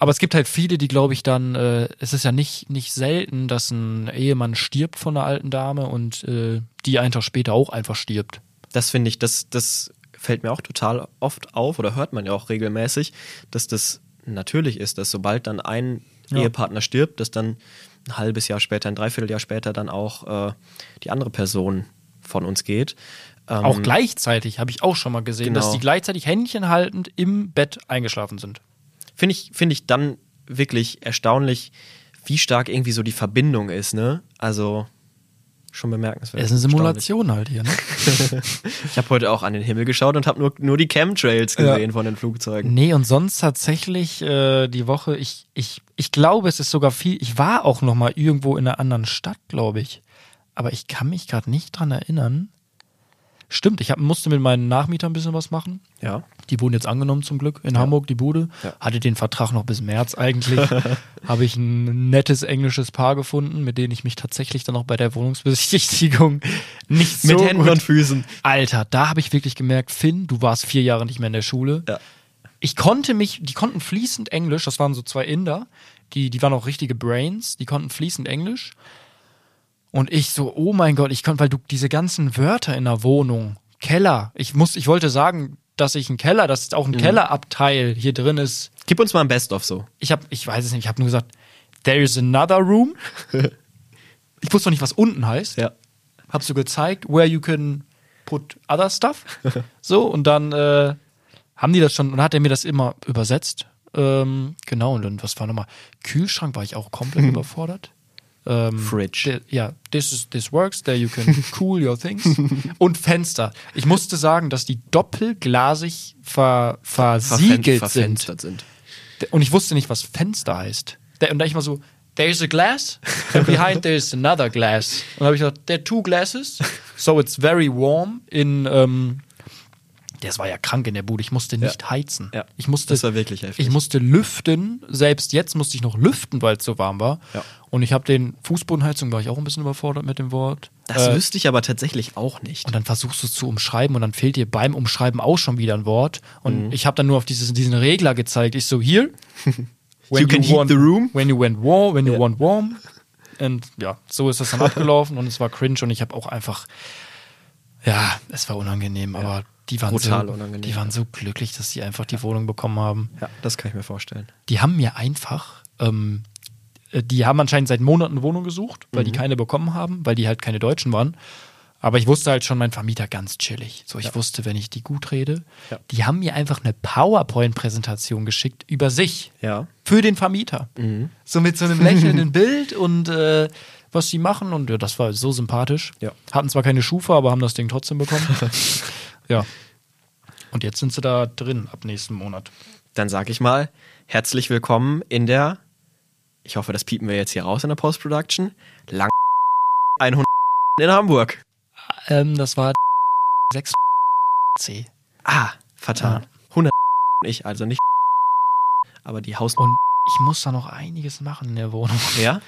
Aber es gibt halt viele, die, glaube ich, dann, äh, es ist ja nicht, nicht selten, dass ein Ehemann stirbt von einer alten Dame und äh, die einen Tag später auch einfach stirbt. Das finde ich, das, das fällt mir auch total oft auf oder hört man ja auch regelmäßig, dass das natürlich ist, dass sobald dann ein Ja. Ehepartner stirbt, dass dann ein halbes Jahr später, ein Dreivierteljahr später dann auch äh, die andere Person von uns geht. Ähm, Auch gleichzeitig habe ich auch schon mal gesehen, Genau. dass die gleichzeitig Händchen haltend im Bett eingeschlafen sind. Finde ich, finde ich dann wirklich erstaunlich, wie stark irgendwie so die Verbindung ist, ne? Also schon bemerkenswert. Es ist eine. Simulation halt hier, ne? *laughs* Ich habe heute auch an den Himmel geschaut und habe nur, nur die Chemtrails Ja. gesehen von den Flugzeugen. Nee, und sonst tatsächlich äh, die Woche, ich, ich, ich glaube, es ist sogar viel, ich war auch noch mal irgendwo in einer anderen Stadt, glaube ich. Aber ich kann mich gerade nicht dran erinnern. Stimmt, ich hab, musste mit meinen Nachmietern ein bisschen was machen. Ja. Die wurden jetzt angenommen zum Glück in Hamburg, die Bude. Ja. Hatte den Vertrag noch bis März eigentlich. *laughs* Habe ich ein nettes englisches Paar gefunden, mit denen ich mich tatsächlich dann auch bei der Wohnungsbesichtigung *laughs* nicht so Mit Händen gut und Füßen. Alter, da habe ich wirklich gemerkt, Finn, du warst vier Jahre nicht mehr in der Schule. Ja. Ich konnte mich, die konnten fließend Englisch, das waren so zwei Inder, die, die waren auch richtige Brains, die konnten fließend Englisch. Und ich so, oh mein Gott, ich konnte, weil du diese ganzen Wörter in der Wohnung, Keller, ich muss, ich wollte sagen, dass ich einen Keller, dass auch ein Kellerabteil hier drin ist. Gib uns mal ein Best-of so. Ich habe, ich weiß es nicht, ich habe nur gesagt, there is another room. *laughs* ich wusste noch nicht, was unten heißt Ja. hab so gezeigt, where you can put other stuff. *laughs* so, und dann äh, haben die das schon, und hat er mir das immer übersetzt. Ähm, genau, und dann, was war nochmal? Kühlschrank war ich auch komplett *laughs* überfordert. Ähm, Fridge. Ja, this, is, this works, there you can *laughs* cool your things. und Fenster. Ich musste sagen, dass die doppelglasig ver, versiegelt sind. verfenstert sind. Und ich wusste nicht, was Fenster heißt. Und da ich mal so, there's a glass, and behind *laughs* there's another glass. Und dann habe ich gesagt, there are two glasses, so it's very warm in, ähm, das war ja krank in der Bude, ich musste nicht heizen. Ja. Ich musste, Das war wirklich heftig. Ich musste lüften, selbst jetzt musste ich noch lüften, weil es so warm war. Ja. Und ich habe den Fußbodenheizung, war ich auch ein bisschen überfordert mit dem Wort. Das Äh, wüsste ich aber tatsächlich auch nicht. und dann versuchst du es zu umschreiben und dann fehlt dir beim Umschreiben auch schon wieder ein Wort. Und Mhm. ich habe dann nur auf dieses, diesen Regler gezeigt. Ich so, hier. *laughs* You can heat the room. When you went warm, when you want warm. Und ja, so ist das dann *laughs* abgelaufen und es war cringe und ich habe auch einfach, ja, es war unangenehm, aber die waren, Brutal so, unangenehm, die waren so glücklich, dass sie einfach die Wohnung bekommen haben. Ja, das kann ich mir vorstellen. Die haben mir einfach, ähm, äh, die haben anscheinend seit Monaten eine Wohnung gesucht, weil Mhm. die keine bekommen haben, weil die halt keine Deutschen waren. Aber ich wusste halt schon, mein Vermieter ganz chillig. So, ich wusste, wenn ich die gut rede, Ja. die haben mir einfach eine PowerPoint-Präsentation geschickt über sich. Ja. Für den Vermieter. Mhm. So mit so einem lächelnden Bild und äh, was sie machen. Und ja, das war so sympathisch. Ja. Hatten zwar keine Schufa, aber haben das Ding trotzdem bekommen. *laughs* ja. Und jetzt sind sie da drin ab nächsten Monat. Dann sage ich mal, herzlich willkommen in der, ich hoffe, das piepen wir jetzt hier raus in der Post-Production, lang 100 in Hamburg. Ähm, das war 6 C. Ah, vertan. 100 ich, also nicht aber die Haus... Und ich muss da noch einiges machen in der Wohnung. Ja?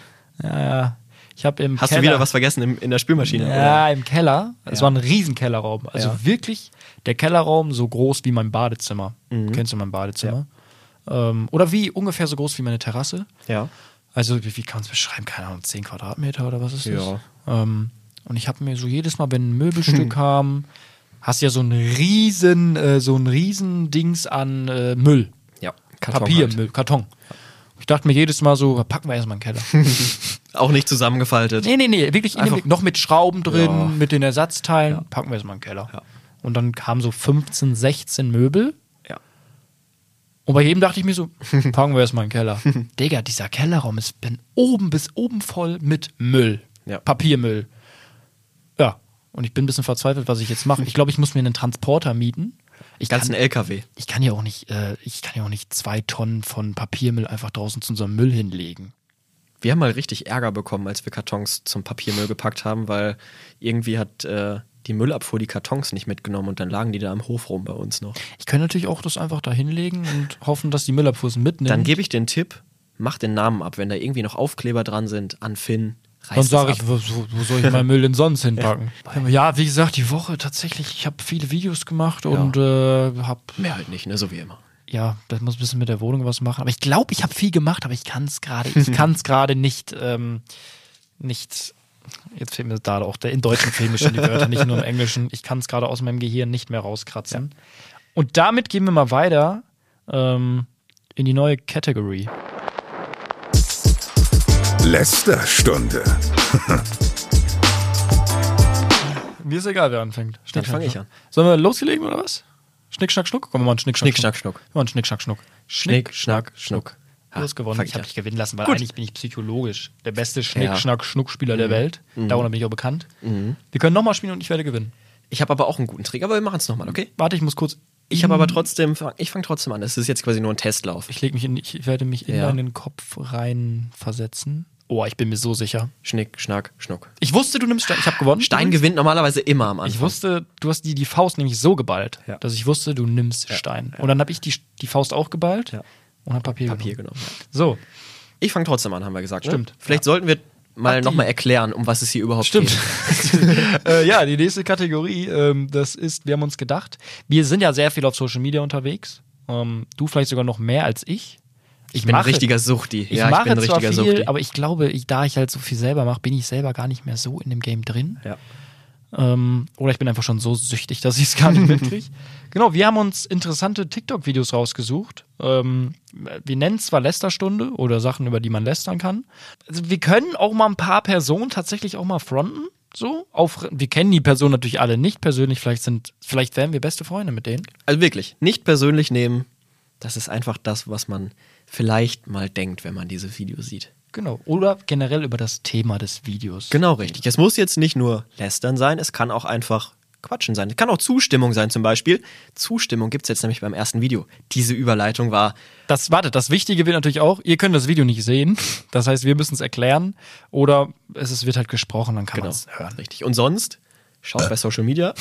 Ja, ja. Ich habe im Hast Keller, du wieder was vergessen im, in der Spülmaschine? Ja, im Keller. Es Ja. war ein riesen Kellerraum. Also Ja. wirklich der Kellerraum so groß wie mein Badezimmer. Kennst du mein Badezimmer? Ähm, oder wie ungefähr so groß wie meine Terrasse. Ja. Also wie, wie kann man es beschreiben? Keine Ahnung, 10 Quadratmeter oder was ist das? Ja. Ähm, und ich habe mir so jedes Mal, wenn ein Möbelstück *laughs* kam, hast ja so ein riesen, äh, so ein riesen Dings an äh, Müll. Ja. Papier, halt. Müll, Karton. Ich dachte mir jedes Mal so, packen wir erstmal in den Keller. *laughs* Auch nicht zusammengefaltet. nee, nee, nee, wirklich in dem, noch mit Schrauben drin, Ja. mit den Ersatzteilen, packen wir erstmal in den Keller. Ja. Und dann kamen so 15, 16 Möbel. Ja. Und bei jedem dachte ich mir so, packen wir erstmal in den Keller. *laughs* Digga, dieser Kellerraum ist bin oben bis oben voll mit Müll. Ja. Papiermüll. Ja. Und ich bin ein bisschen verzweifelt, was ich jetzt mache. Ich glaube, ich muss mir einen Transporter mieten. Ich kann, Ganzen LKW. ich kann ja auch nicht, äh, ich kann ja auch nicht zwei Tonnen von Papiermüll einfach draußen zu unserem Müll hinlegen. Wir haben mal richtig Ärger bekommen, als wir Kartons zum Papiermüll gepackt haben, weil irgendwie hat äh, die Müllabfuhr die Kartons nicht mitgenommen und dann lagen die da am Hof rum bei uns noch. Ich könnte natürlich auch das einfach da hinlegen und *laughs* hoffen, dass die Müllabfuhr es mitnimmt. Dann gebe ich den Tipp, mach den Namen ab, wenn da irgendwie noch Aufkleber dran sind, an Finn. Dann sage ich, wo, wo soll ich meinen Müll denn sonst *laughs* hinpacken? Ja, wie gesagt, die Woche tatsächlich, ich habe viele Videos gemacht und äh, habe, Mehr halt nicht, ne? So wie immer. ja, das muss ein bisschen mit der Wohnung was machen. Aber ich glaube, ich habe viel gemacht, aber ich kann es gerade, ich *laughs* kann es gerade nicht, ähm, nicht, jetzt fehlt mir da auch, der, in Deutschen mir schon die Wörter, nicht nur im Englischen. Ich kann es gerade aus meinem Gehirn nicht mehr rauskratzen. Und damit gehen wir mal weiter ähm, in die neue Category. Lästerstunde. *laughs* Mir ist egal, wer anfängt. Dann fange ich an. Sollen wir loslegen oder was? Schnick, schnack, schnuck? Komm, wir machen Schnick, schnack, Schnick, schnack, schnuck. Wir machen Schnick, schnack, schnuck. Schnick, schnack, schnuck. Du hast gewonnen. Ich ich habe dich gewinnen lassen, weil Gut. eigentlich bin ich psychologisch der beste Schnick, Ja. schnack, schnuck-Spieler der Welt. Darunter bin ich auch bekannt. Wir können nochmal spielen und ich werde gewinnen. Ich habe aber auch einen guten Trick, aber wir machen es nochmal, okay? Warte, ich muss kurz. Ich habe aber trotzdem, ich fange trotzdem an. Es ist jetzt quasi nur ein Testlauf. Ich leg mich in, ich werde mich in Ja. meinen Kopf rein versetzen. Oh, ich bin mir so sicher. Schnick, Schnack, Schnuck. Ich wusste, du nimmst Stein. Ich habe gewonnen. Stein gewinnt normalerweise immer am Anfang. Ich wusste, du hast die, die Faust nämlich so geballt, Ja. dass ich wusste, du nimmst Stein. Und dann habe ich die, die Faust auch geballt Ja. und habe Papier, Papier genommen. genommen. ja. So, Ich fange trotzdem an, haben wir gesagt. Stimmt. Ne? Vielleicht sollten wir mal nochmal erklären, um was es hier überhaupt Stimmt. geht. *laughs* äh, ja, die nächste Kategorie, ähm, das ist, wir haben uns gedacht, wir sind ja sehr viel auf Social Media unterwegs. Ähm, du vielleicht sogar noch mehr als ich. Ich bin ein richtiger Suchti. Ich ja, mache ich bin ein zwar richtiger viel, Suchti. aber ich glaube, ich, da ich halt so viel selber mache, bin ich selber gar nicht mehr so in dem Game drin. ja. Ähm, oder ich bin einfach schon so süchtig, dass ich es gar nicht *laughs* mitkriege. genau, wir haben uns interessante TikTok-Videos rausgesucht. Ähm, wir nennen es zwar Lästerstunde oder Sachen, über die man lästern kann. Also wir können auch mal ein paar Personen tatsächlich auch mal fronten. So, auf, wir kennen die Personen natürlich alle nicht persönlich, vielleicht sind, vielleicht wären wir beste Freunde mit denen. Also wirklich, nicht persönlich nehmen. Das ist einfach das, was man vielleicht mal denkt, wenn man diese Videos sieht. Genau. Oder generell über das Thema des Videos. Genau richtig. Es muss jetzt nicht nur lästern sein, es kann auch einfach Quatschen sein. Es kann auch Zustimmung sein zum Beispiel. Zustimmung gibt es jetzt nämlich beim ersten Video. Diese Überleitung war, Das, warte, das Wichtige wird natürlich auch, ihr könnt das Video nicht sehen. Das heißt, wir müssen es erklären. Oder es ist, wird halt gesprochen, dann kann genau, man es hören. richtig. Und sonst, schaut bei Social Media,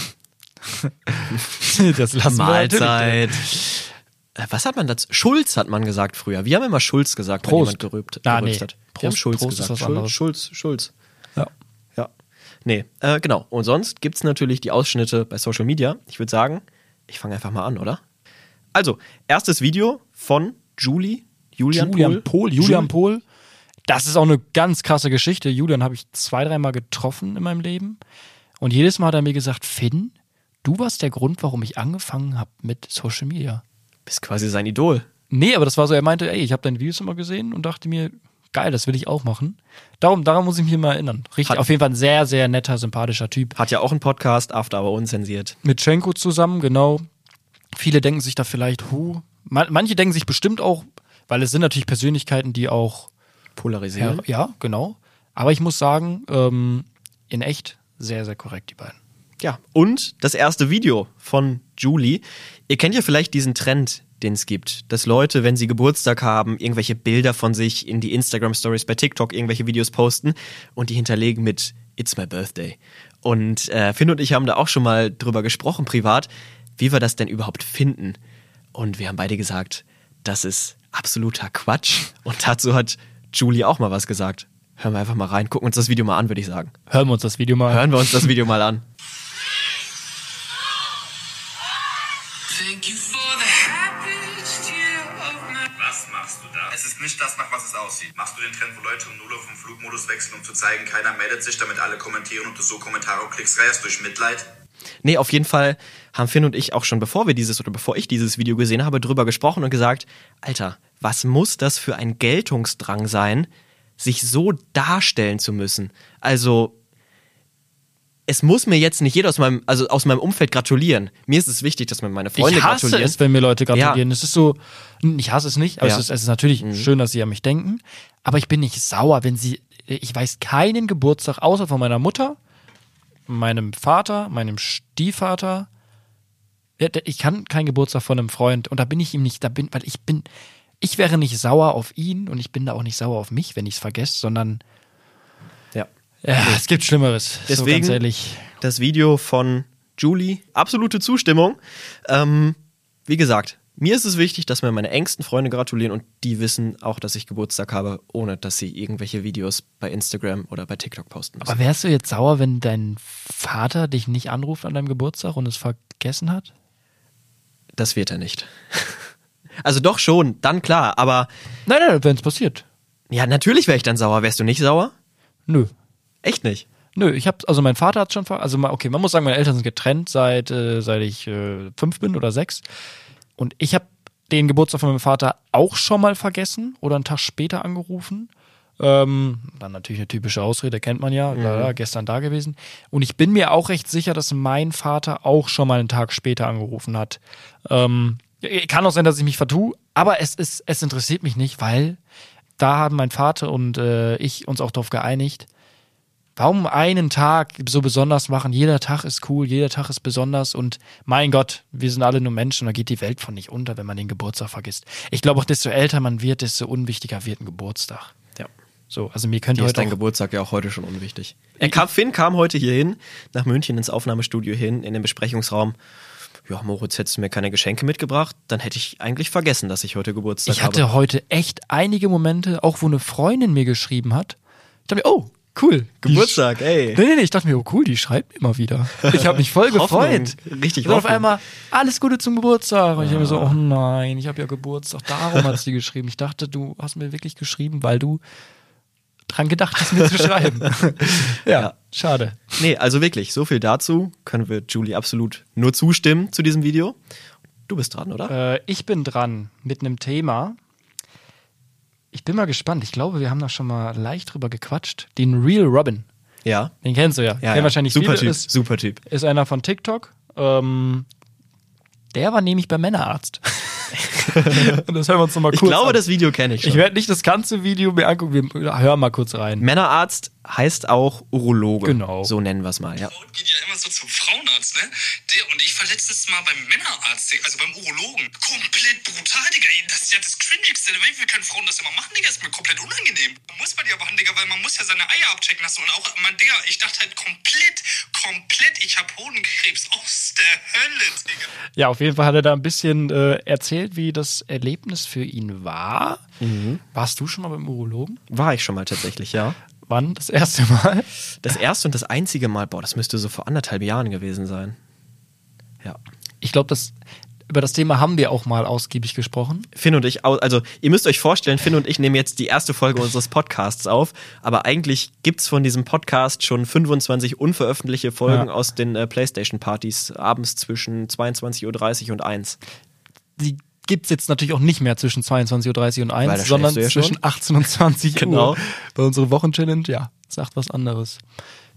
*laughs* Das lassen wir Mahlzeit. Äh, Was hat man dazu? Schulz hat man gesagt früher. Wir haben immer Schulz gesagt, wenn Prost. jemand gerübt, Ah, gerülpst nee. hat. Wir haben Prost- Schulz Prost gesagt. Schulz. Schulz, Schulz. Ja. Ja. Nee, äh, genau. Und sonst gibt es natürlich die Ausschnitte bei Social Media. Ich würde sagen, ich fange einfach mal an, oder? Also, erstes Video von Julie, Julian, Julian Pohl, Julian Jul- Pohl. Das ist auch eine ganz krasse Geschichte. Julian habe ich zwei, dreimal getroffen in meinem Leben. Und jedes Mal hat er mir gesagt, Finn, du warst der Grund, warum ich angefangen habe mit Social Media. Bist quasi sein Idol. Nee, aber das war so, er meinte, ey, ich habe deine Videos immer gesehen und dachte mir, geil, das will ich auch machen. Darum, daran muss ich mich mal erinnern. Richtig, Hat- auf jeden Fall ein sehr, sehr netter, sympathischer Typ. Hat ja auch einen Podcast, After aber unzensiert. Mit Schenko zusammen, genau. Viele denken sich da vielleicht, hu. Man, manche denken sich bestimmt auch, weil es sind natürlich Persönlichkeiten, die auch Polarisieren. Ja, ja, genau. Aber ich muss sagen, ähm, in echt sehr, sehr korrekt, die beiden. Ja, und das erste Video von Julie. Ihr kennt ja vielleicht diesen Trend, den es gibt, dass Leute, wenn sie Geburtstag haben, irgendwelche Bilder von sich in die Instagram Stories bei TikTok, irgendwelche Videos posten und die hinterlegen mit It's my birthday. Und äh, Finn und ich haben da auch schon mal drüber gesprochen, privat, wie wir das denn überhaupt finden. Und wir haben beide gesagt, das ist absoluter Quatsch. Und dazu hat Julie auch mal was gesagt. Hören wir einfach mal rein, gucken uns das Video mal an, würde ich sagen. Hören wir uns das Video mal. Hören wir uns das Video mal an. Was machst du da? Es ist nicht das, nach was es aussieht. Machst du den Trend, wo Leute um 0 auf den Flugmodus wechseln, um zu zeigen, keiner meldet sich, damit alle kommentieren und du so Kommentare und Klicks reierst durch Mitleid? Nee, auf jeden Fall haben Finn und ich auch schon, bevor wir dieses oder bevor ich dieses Video gesehen habe, drüber gesprochen und gesagt, Alter, was muss das für ein Geltungsdrang sein, sich so darstellen zu müssen? Also, es muss mir jetzt nicht jeder aus meinem, also aus meinem Umfeld gratulieren. Mir ist es wichtig, dass mir meine Freunde ich hasse gratulieren. es, wenn mir Leute gratulieren. Ja. Es ist so, ich hasse es nicht, aber Ja. Mhm. es, ist, es ist natürlich schön, dass sie an mich denken. Aber ich bin nicht sauer, wenn sie, ich weiß keinen Geburtstag außer von meiner Mutter, meinem Vater, meinem Stiefvater. Ich kann keinen Geburtstag von einem Freund und da bin ich ihm nicht, da bin, weil ich bin, ich wäre nicht sauer auf ihn und ich bin da auch nicht sauer auf mich, wenn ich es vergesse, sondern ja. ja, es gibt Schlimmeres. so Deswegen- ehrlich. das Video von Julie. Absolute Zustimmung. Ähm, wie gesagt, mir ist es wichtig, dass mir meine engsten Freunde gratulieren und die wissen auch, dass ich Geburtstag habe, ohne dass sie irgendwelche Videos bei Instagram oder bei TikTok posten müssen. Aber wärst du jetzt sauer, wenn dein Vater dich nicht anruft an deinem Geburtstag und es vergessen hat? das wird er nicht. *laughs* Also doch schon, dann klar, aber Nein, nein, wenn es passiert. ja, natürlich wäre ich dann sauer. Wärst du nicht sauer? Nö. Echt nicht. Nö, ich hab, also mein Vater hat schon, also mal- okay, man muss sagen, meine Eltern sind getrennt seit, äh, seit ich äh, fünf bin oder sechs. Und ich habe den Geburtstag von meinem Vater auch schon mal vergessen oder einen Tag später angerufen. Ähm, dann natürlich eine typische Ausrede, kennt man ja, ja, gestern da gewesen. Und ich bin mir auch recht sicher, dass mein Vater auch schon mal einen Tag später angerufen hat. Ähm, kann auch sein, dass ich mich vertue, aber es, ist, es interessiert mich nicht, weil da haben mein Vater und äh, ich uns auch darauf geeinigt, warum einen Tag so besonders machen? Jeder Tag ist cool, jeder Tag ist besonders und mein Gott, wir sind alle nur Menschen, da geht die Welt von nicht unter, wenn man den Geburtstag vergisst. Ich glaube auch, desto älter man wird, desto unwichtiger wird ein Geburtstag. Ja. So, also mir könnte Dir ist heute dein auch, Geburtstag ja auch heute schon unwichtig. Er kam, Finn kam heute hier hin, nach München ins Aufnahmestudio hin, in den Besprechungsraum. Ja, Moritz, hättest du mir keine Geschenke mitgebracht, dann hätte ich eigentlich vergessen, dass ich heute Geburtstag ich hatte habe. heute echt einige Momente, auch wo eine Freundin mir geschrieben hat. Ich dachte mir, oh, cool. Geburtstag, ey. Nee, nee, nee, ich dachte mir, oh cool, die schreibt immer wieder. Ich habe mich voll *laughs* gefreut. richtig Und auf einmal, alles Gute zum Geburtstag. Und ich habe mir so, oh nein, ich habe ja Geburtstag. Darum hat sie geschrieben. Ich dachte, du hast mir wirklich geschrieben, weil du dran gedacht hast, mir zu schreiben. *laughs* ja, Ja. schade. Nee, also wirklich, so viel dazu. Können wir Julie absolut nur zustimmen zu diesem Video. Du bist dran, oder? Äh, ich bin dran mit einem Thema. Ich bin mal gespannt. Ich glaube, wir haben da schon mal leicht drüber gequatscht. Den Real Robin. ja. Den kennst du ja. Ja, ja. wahrscheinlich super viele. Typ, Ist, super Typ. ist einer von TikTok. Ähm, der war nämlich beim Männerarzt. *laughs* *laughs* Und das hören wir uns noch mal Ich kurz glaube, an. das Video kenne ich schon. Ich werde nicht das ganze Video mir angucken. Wir hören mal kurz rein. Männerarzt heißt auch Urologe. Genau. So nennen wir es mal, ja. Haut geht ja immer so zum Frauenarzt, ne? Der, und ich war letztes Mal beim Männerarzt, also beim Urologen. Komplett brutal, Digga. Das ist ja das Cringigste der Welt. Wie können Frauen das immer machen, Digga? ist mir komplett unangenehm. Man muss bei dir machen, Digga, weil man muss ja seine Eier abchecken lassen. Und auch, man, Digga, ich dachte halt komplett, komplett, ich hab Hodenkrebs aus der Hölle, Digga. Ja, auf jeden Fall hat er da ein bisschen äh, erzählt, wie das Erlebnis für ihn war. Mhm. Warst du schon mal beim Urologen? War ich schon mal tatsächlich, ja. Wann? Das erste Mal? Das erste und das einzige Mal, boah, das müsste so vor anderthalb Jahren gewesen sein. Ja. Ich glaube, das über das Thema haben wir auch mal ausgiebig gesprochen. Finn und ich, also ihr müsst euch vorstellen, Finn und ich nehmen jetzt die erste Folge unseres Podcasts auf, aber eigentlich gibt's von diesem Podcast schon 25 unveröffentlichte Folgen Ja. aus den äh, Playstation-Partys abends zwischen 22.30 Uhr und 1. Die gibt's jetzt natürlich auch nicht mehr zwischen 22.30 Uhr und 1, Weil da sondern ja zwischen schon. 18 und 20 Genau. Uhr. Bei unserer Wochenchallenge, ja, sagt was anderes.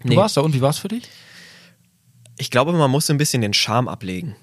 Du Nee. warst da und wie war's für dich? Ich glaube, man muss ein bisschen den Charme ablegen.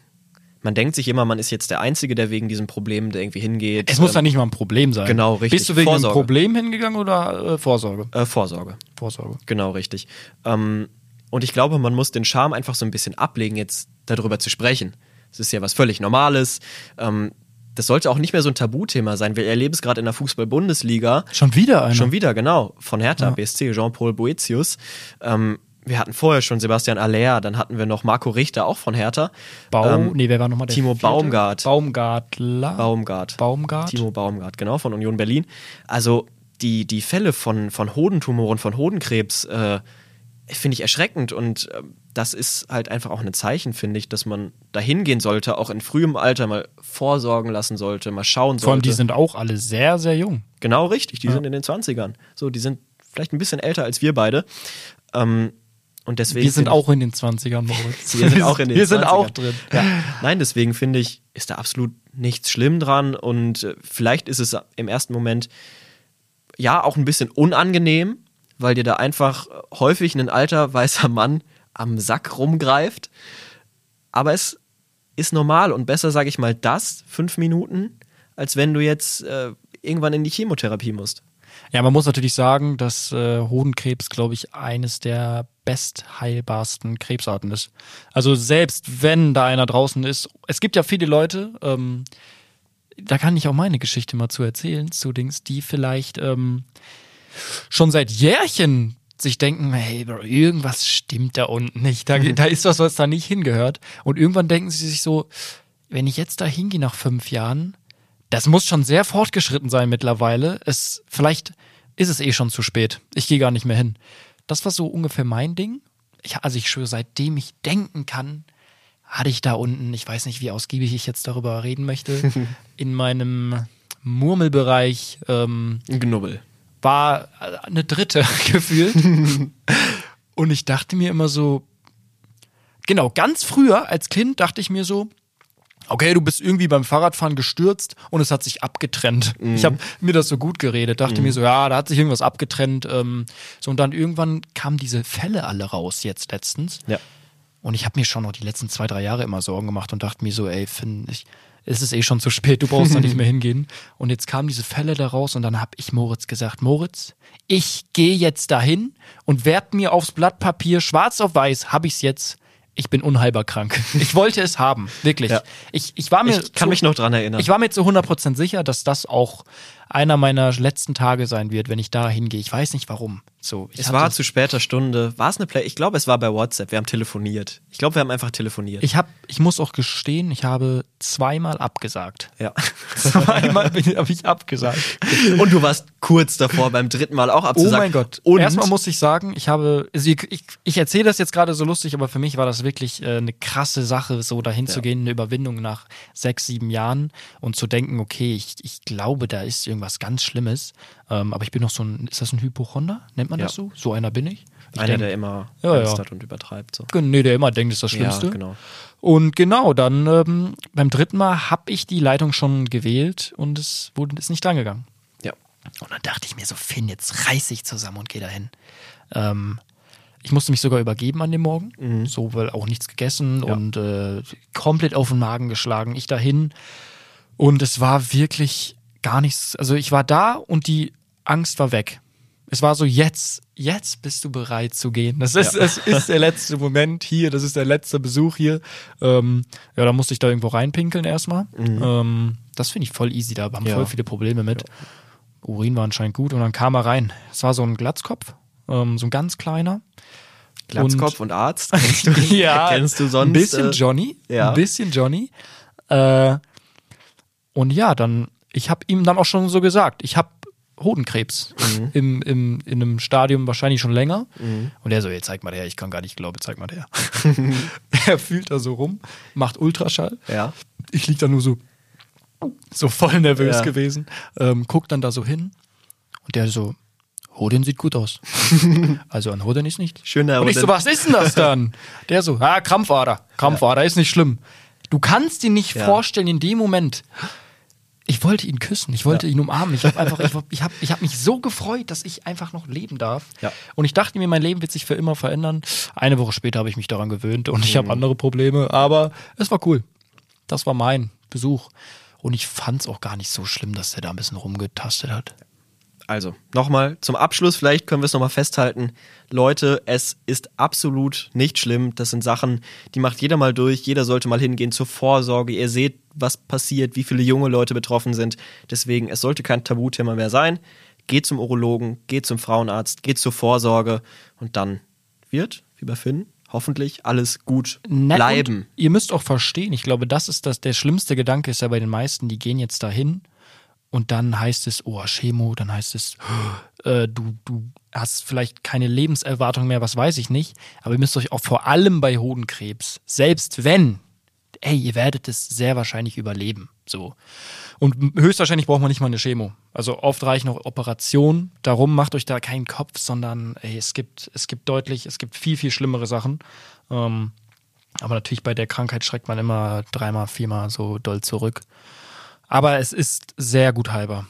Man denkt sich immer, man ist jetzt der Einzige, der wegen diesem Problem da irgendwie hingeht. Es muss Ähm, ja nicht mal ein Problem sein. genau, richtig. Bist du wegen Vorsorge. einem Problem hingegangen oder äh, Vorsorge? äh, Vorsorge. Vorsorge. Genau, richtig. Ähm, und ich glaube, man muss den Charme einfach so ein bisschen ablegen, jetzt darüber zu sprechen. Es ist ja was völlig Normales. Ähm, das sollte auch nicht mehr so ein Tabuthema sein. Wir erleben es gerade in der Fußball-Bundesliga. Schon wieder einer. Schon wieder, genau. Von Hertha BSC, Jean-Paul Boetius. Ähm, wir hatten vorher schon Sebastian Aller, dann hatten wir noch Marco Richter, auch von Hertha. Bau, Ähm, nee, wer war nochmal der Timo vierte? Baumgart. Baumgartler. Baumgart. Baumgart. Timo Baumgart, genau, von Union Berlin. Also die, die Fälle von, von Hodentumoren, von Hodenkrebs, äh, finde ich erschreckend und äh, das ist halt einfach auch ein Zeichen, finde ich, dass man da hingehen sollte, auch in frühem Alter mal vorsorgen lassen sollte, mal schauen sollte. Vor allem, die sind auch alle sehr, sehr jung. Genau richtig, die sind in den 20ern. So, die sind vielleicht ein bisschen älter als wir beide. Ähm, und deswegen Wir sind auch in den 20ern, Moritz. wir sind auch in den Wir sind 20ern. auch drin. Ja. Nein, deswegen finde ich, ist da absolut nichts schlimm dran und äh, vielleicht ist es im ersten Moment ja auch ein bisschen unangenehm, weil dir da einfach häufig ein alter weißer Mann am Sack rumgreift. Aber es ist normal und besser, sage ich mal, das fünf Minuten, als wenn du jetzt äh, irgendwann in die Chemotherapie musst. Ja, man muss natürlich sagen, dass äh, Hodenkrebs, glaube ich, eines der bestheilbarsten Krebsarten ist. Also selbst wenn da einer draußen ist, es gibt ja viele Leute, ähm, da kann ich auch meine Geschichte mal zu erzählen, zu Dings, die vielleicht ähm, schon seit Jährchen sich denken, hey, Bro, irgendwas stimmt da unten nicht. Da, da ist was, was da nicht hingehört. Und irgendwann denken sie sich so, wenn ich jetzt da hingehe nach fünf Jahren, das muss schon sehr fortgeschritten sein mittlerweile. Es, vielleicht ist es eh schon zu spät. Ich gehe gar nicht mehr hin. Das war so ungefähr mein Ding. Ich, also ich schwöre, seitdem ich denken kann, hatte ich da unten, ich weiß nicht, wie ausgiebig ich jetzt darüber reden möchte, *laughs* in meinem Murmelbereich ähm, Ein Knubbel. War äh, eine dritte *laughs* gefühlt. *laughs* Und ich dachte mir immer so, genau, ganz früher als Kind dachte ich mir so, okay, du bist irgendwie beim Fahrradfahren gestürzt und es hat sich abgetrennt. Ich habe mir das so gut geredet, dachte mir so, ja, da hat sich irgendwas abgetrennt. Ähm, so und dann irgendwann kamen diese Fälle alle raus jetzt letztens. Ja. Und ich habe mir schon noch die letzten zwei, drei Jahre immer Sorgen gemacht und dachte mir so, ey, Finn, ich, es ist eh schon zu spät, du brauchst da nicht *laughs* mehr hingehen. Und jetzt kamen diese Fälle da raus und dann habe ich Moritz gesagt, Moritz, ich gehe jetzt dahin und werd mir aufs Blatt Papier, schwarz auf weiß, habe ich's jetzt. Ich bin unheilbar krank. *laughs* Ich wollte es haben, wirklich. Ja. Ich, ich war mir Ich kann zu- mich noch dran erinnern. ich war mir zu 100% sicher, dass das auch einer meiner letzten Tage sein wird, wenn ich da hingehe. Ich weiß nicht warum. So, Es war zu später Stunde. War es eine Play? Ich glaube, es war bei WhatsApp. Wir haben telefoniert. Ich glaube, wir haben einfach telefoniert. Ich habe, ich muss auch gestehen, ich habe zweimal abgesagt. ja. *laughs* Zweimal habe ich abgesagt. Und du warst kurz davor, beim dritten Mal auch Oh abzusagen. mein Gott. Und Erstmal muss ich sagen, ich habe, also ich, ich, ich erzähle das jetzt gerade so lustig, aber für mich war das wirklich äh, eine krasse Sache, so dahin zu gehen, eine Überwindung nach sechs, sieben Jahren und zu denken, okay, ich, ich glaube, da ist irgendwas ganz Schlimmes. Ähm, aber ich bin noch so ein, ist das ein Hypochonder? Nennt man das Ja. so? So einer bin ich. ich einer, denk- der immer Ja, Angst ja. hat und übertreibt. So. Nee, der immer denkt, das ist das Ja, Schlimmste. genau. Und genau, dann ähm, beim dritten Mal habe ich die Leitung schon gewählt und es wurde ist nicht dran gegangen. Ja. Und dann dachte ich mir so, Finn, jetzt reiß ich zusammen und gehe dahin. Ähm, ich musste mich sogar übergeben an dem Morgen, Mhm. so weil auch nichts gegessen und äh, komplett auf den Magen geschlagen. Ich dahin und es war wirklich gar nichts. Also ich war da und die Angst war weg. Es war so, jetzt, jetzt bist du bereit zu gehen. Das ist, es ist der letzte Moment hier, das ist der letzte Besuch hier. Ähm, ja, da musste ich da irgendwo reinpinkeln erstmal. Ähm, das finde ich voll easy, da haben Ja. voll viele Probleme mit. Urin war anscheinend gut und dann kam er rein. Es war so ein Glatzkopf, ähm, so ein ganz kleiner. Glatzkopf und, Arzt. Kennst du, *laughs* ja, kennst du sonst? Ein bisschen äh, Johnny. ja. Ein bisschen Johnny. Äh, und ja, dann, ich habe ihm dann auch schon so gesagt, ich habe Hodenkrebs Mhm. im, im, in einem Stadium wahrscheinlich schon länger. Und er so, jetzt zeig mal her, ich kann gar nicht glauben, zeig mal her. *laughs* *laughs* er fühlt da so rum, macht Ultraschall. Ja. Ich lieg da nur so, so voll nervös Ja. gewesen. Ähm, guck dann da so hin und der so, Hoden sieht gut aus. *laughs* also an Hoden ist nicht. Schöner Und ich so, Hoden. was ist denn das dann? Der so, ah, Krampfader. Krampfader ist nicht schlimm. Du kannst dir nicht Ja. vorstellen, in dem Moment, ich wollte ihn küssen, ich wollte ihn umarmen. Ich habe einfach, ich, *laughs* ich habe ich hab mich so gefreut, dass ich einfach noch leben darf. Ja. Und ich dachte mir, mein Leben wird sich für immer verändern. Eine Woche später habe ich mich daran gewöhnt und ich habe Mhm. andere Probleme, aber es war cool. Das war mein Besuch. Und ich fand es auch gar nicht so schlimm, dass der da ein bisschen rumgetastet hat. Also, nochmal zum Abschluss, vielleicht können wir es nochmal festhalten. Leute, es ist absolut nicht schlimm. Das sind Sachen, die macht jeder mal durch. Jeder sollte mal hingehen zur Vorsorge. Ihr seht, was passiert, wie viele junge Leute betroffen sind. Deswegen, es sollte kein Tabuthema mehr sein. Geht zum Urologen, geht zum Frauenarzt, geht zur Vorsorge und dann wird, wie bei Finn, hoffentlich alles gut bleiben. Ihr müsst auch verstehen, ich glaube, das ist das, der schlimmste Gedanke ist ja bei den meisten, die gehen jetzt dahin und dann heißt es, oh, Chemo, dann heißt es, *gasps* äh, du, du hast vielleicht keine Lebenserwartung mehr, was weiß ich nicht, aber ihr müsst euch auch vor allem bei Hodenkrebs, selbst wenn, ey, ihr werdet es sehr wahrscheinlich überleben, so. Und höchstwahrscheinlich braucht man nicht mal eine Chemo. Also oft reichen auch Operationen. Darum macht euch da keinen Kopf, sondern ey, es gibt, es gibt deutlich, es gibt viel, viel schlimmere Sachen. Ähm, aber natürlich bei der Krankheit schreckt man immer dreimal, viermal so doll zurück. Aber es ist sehr gut heilbar.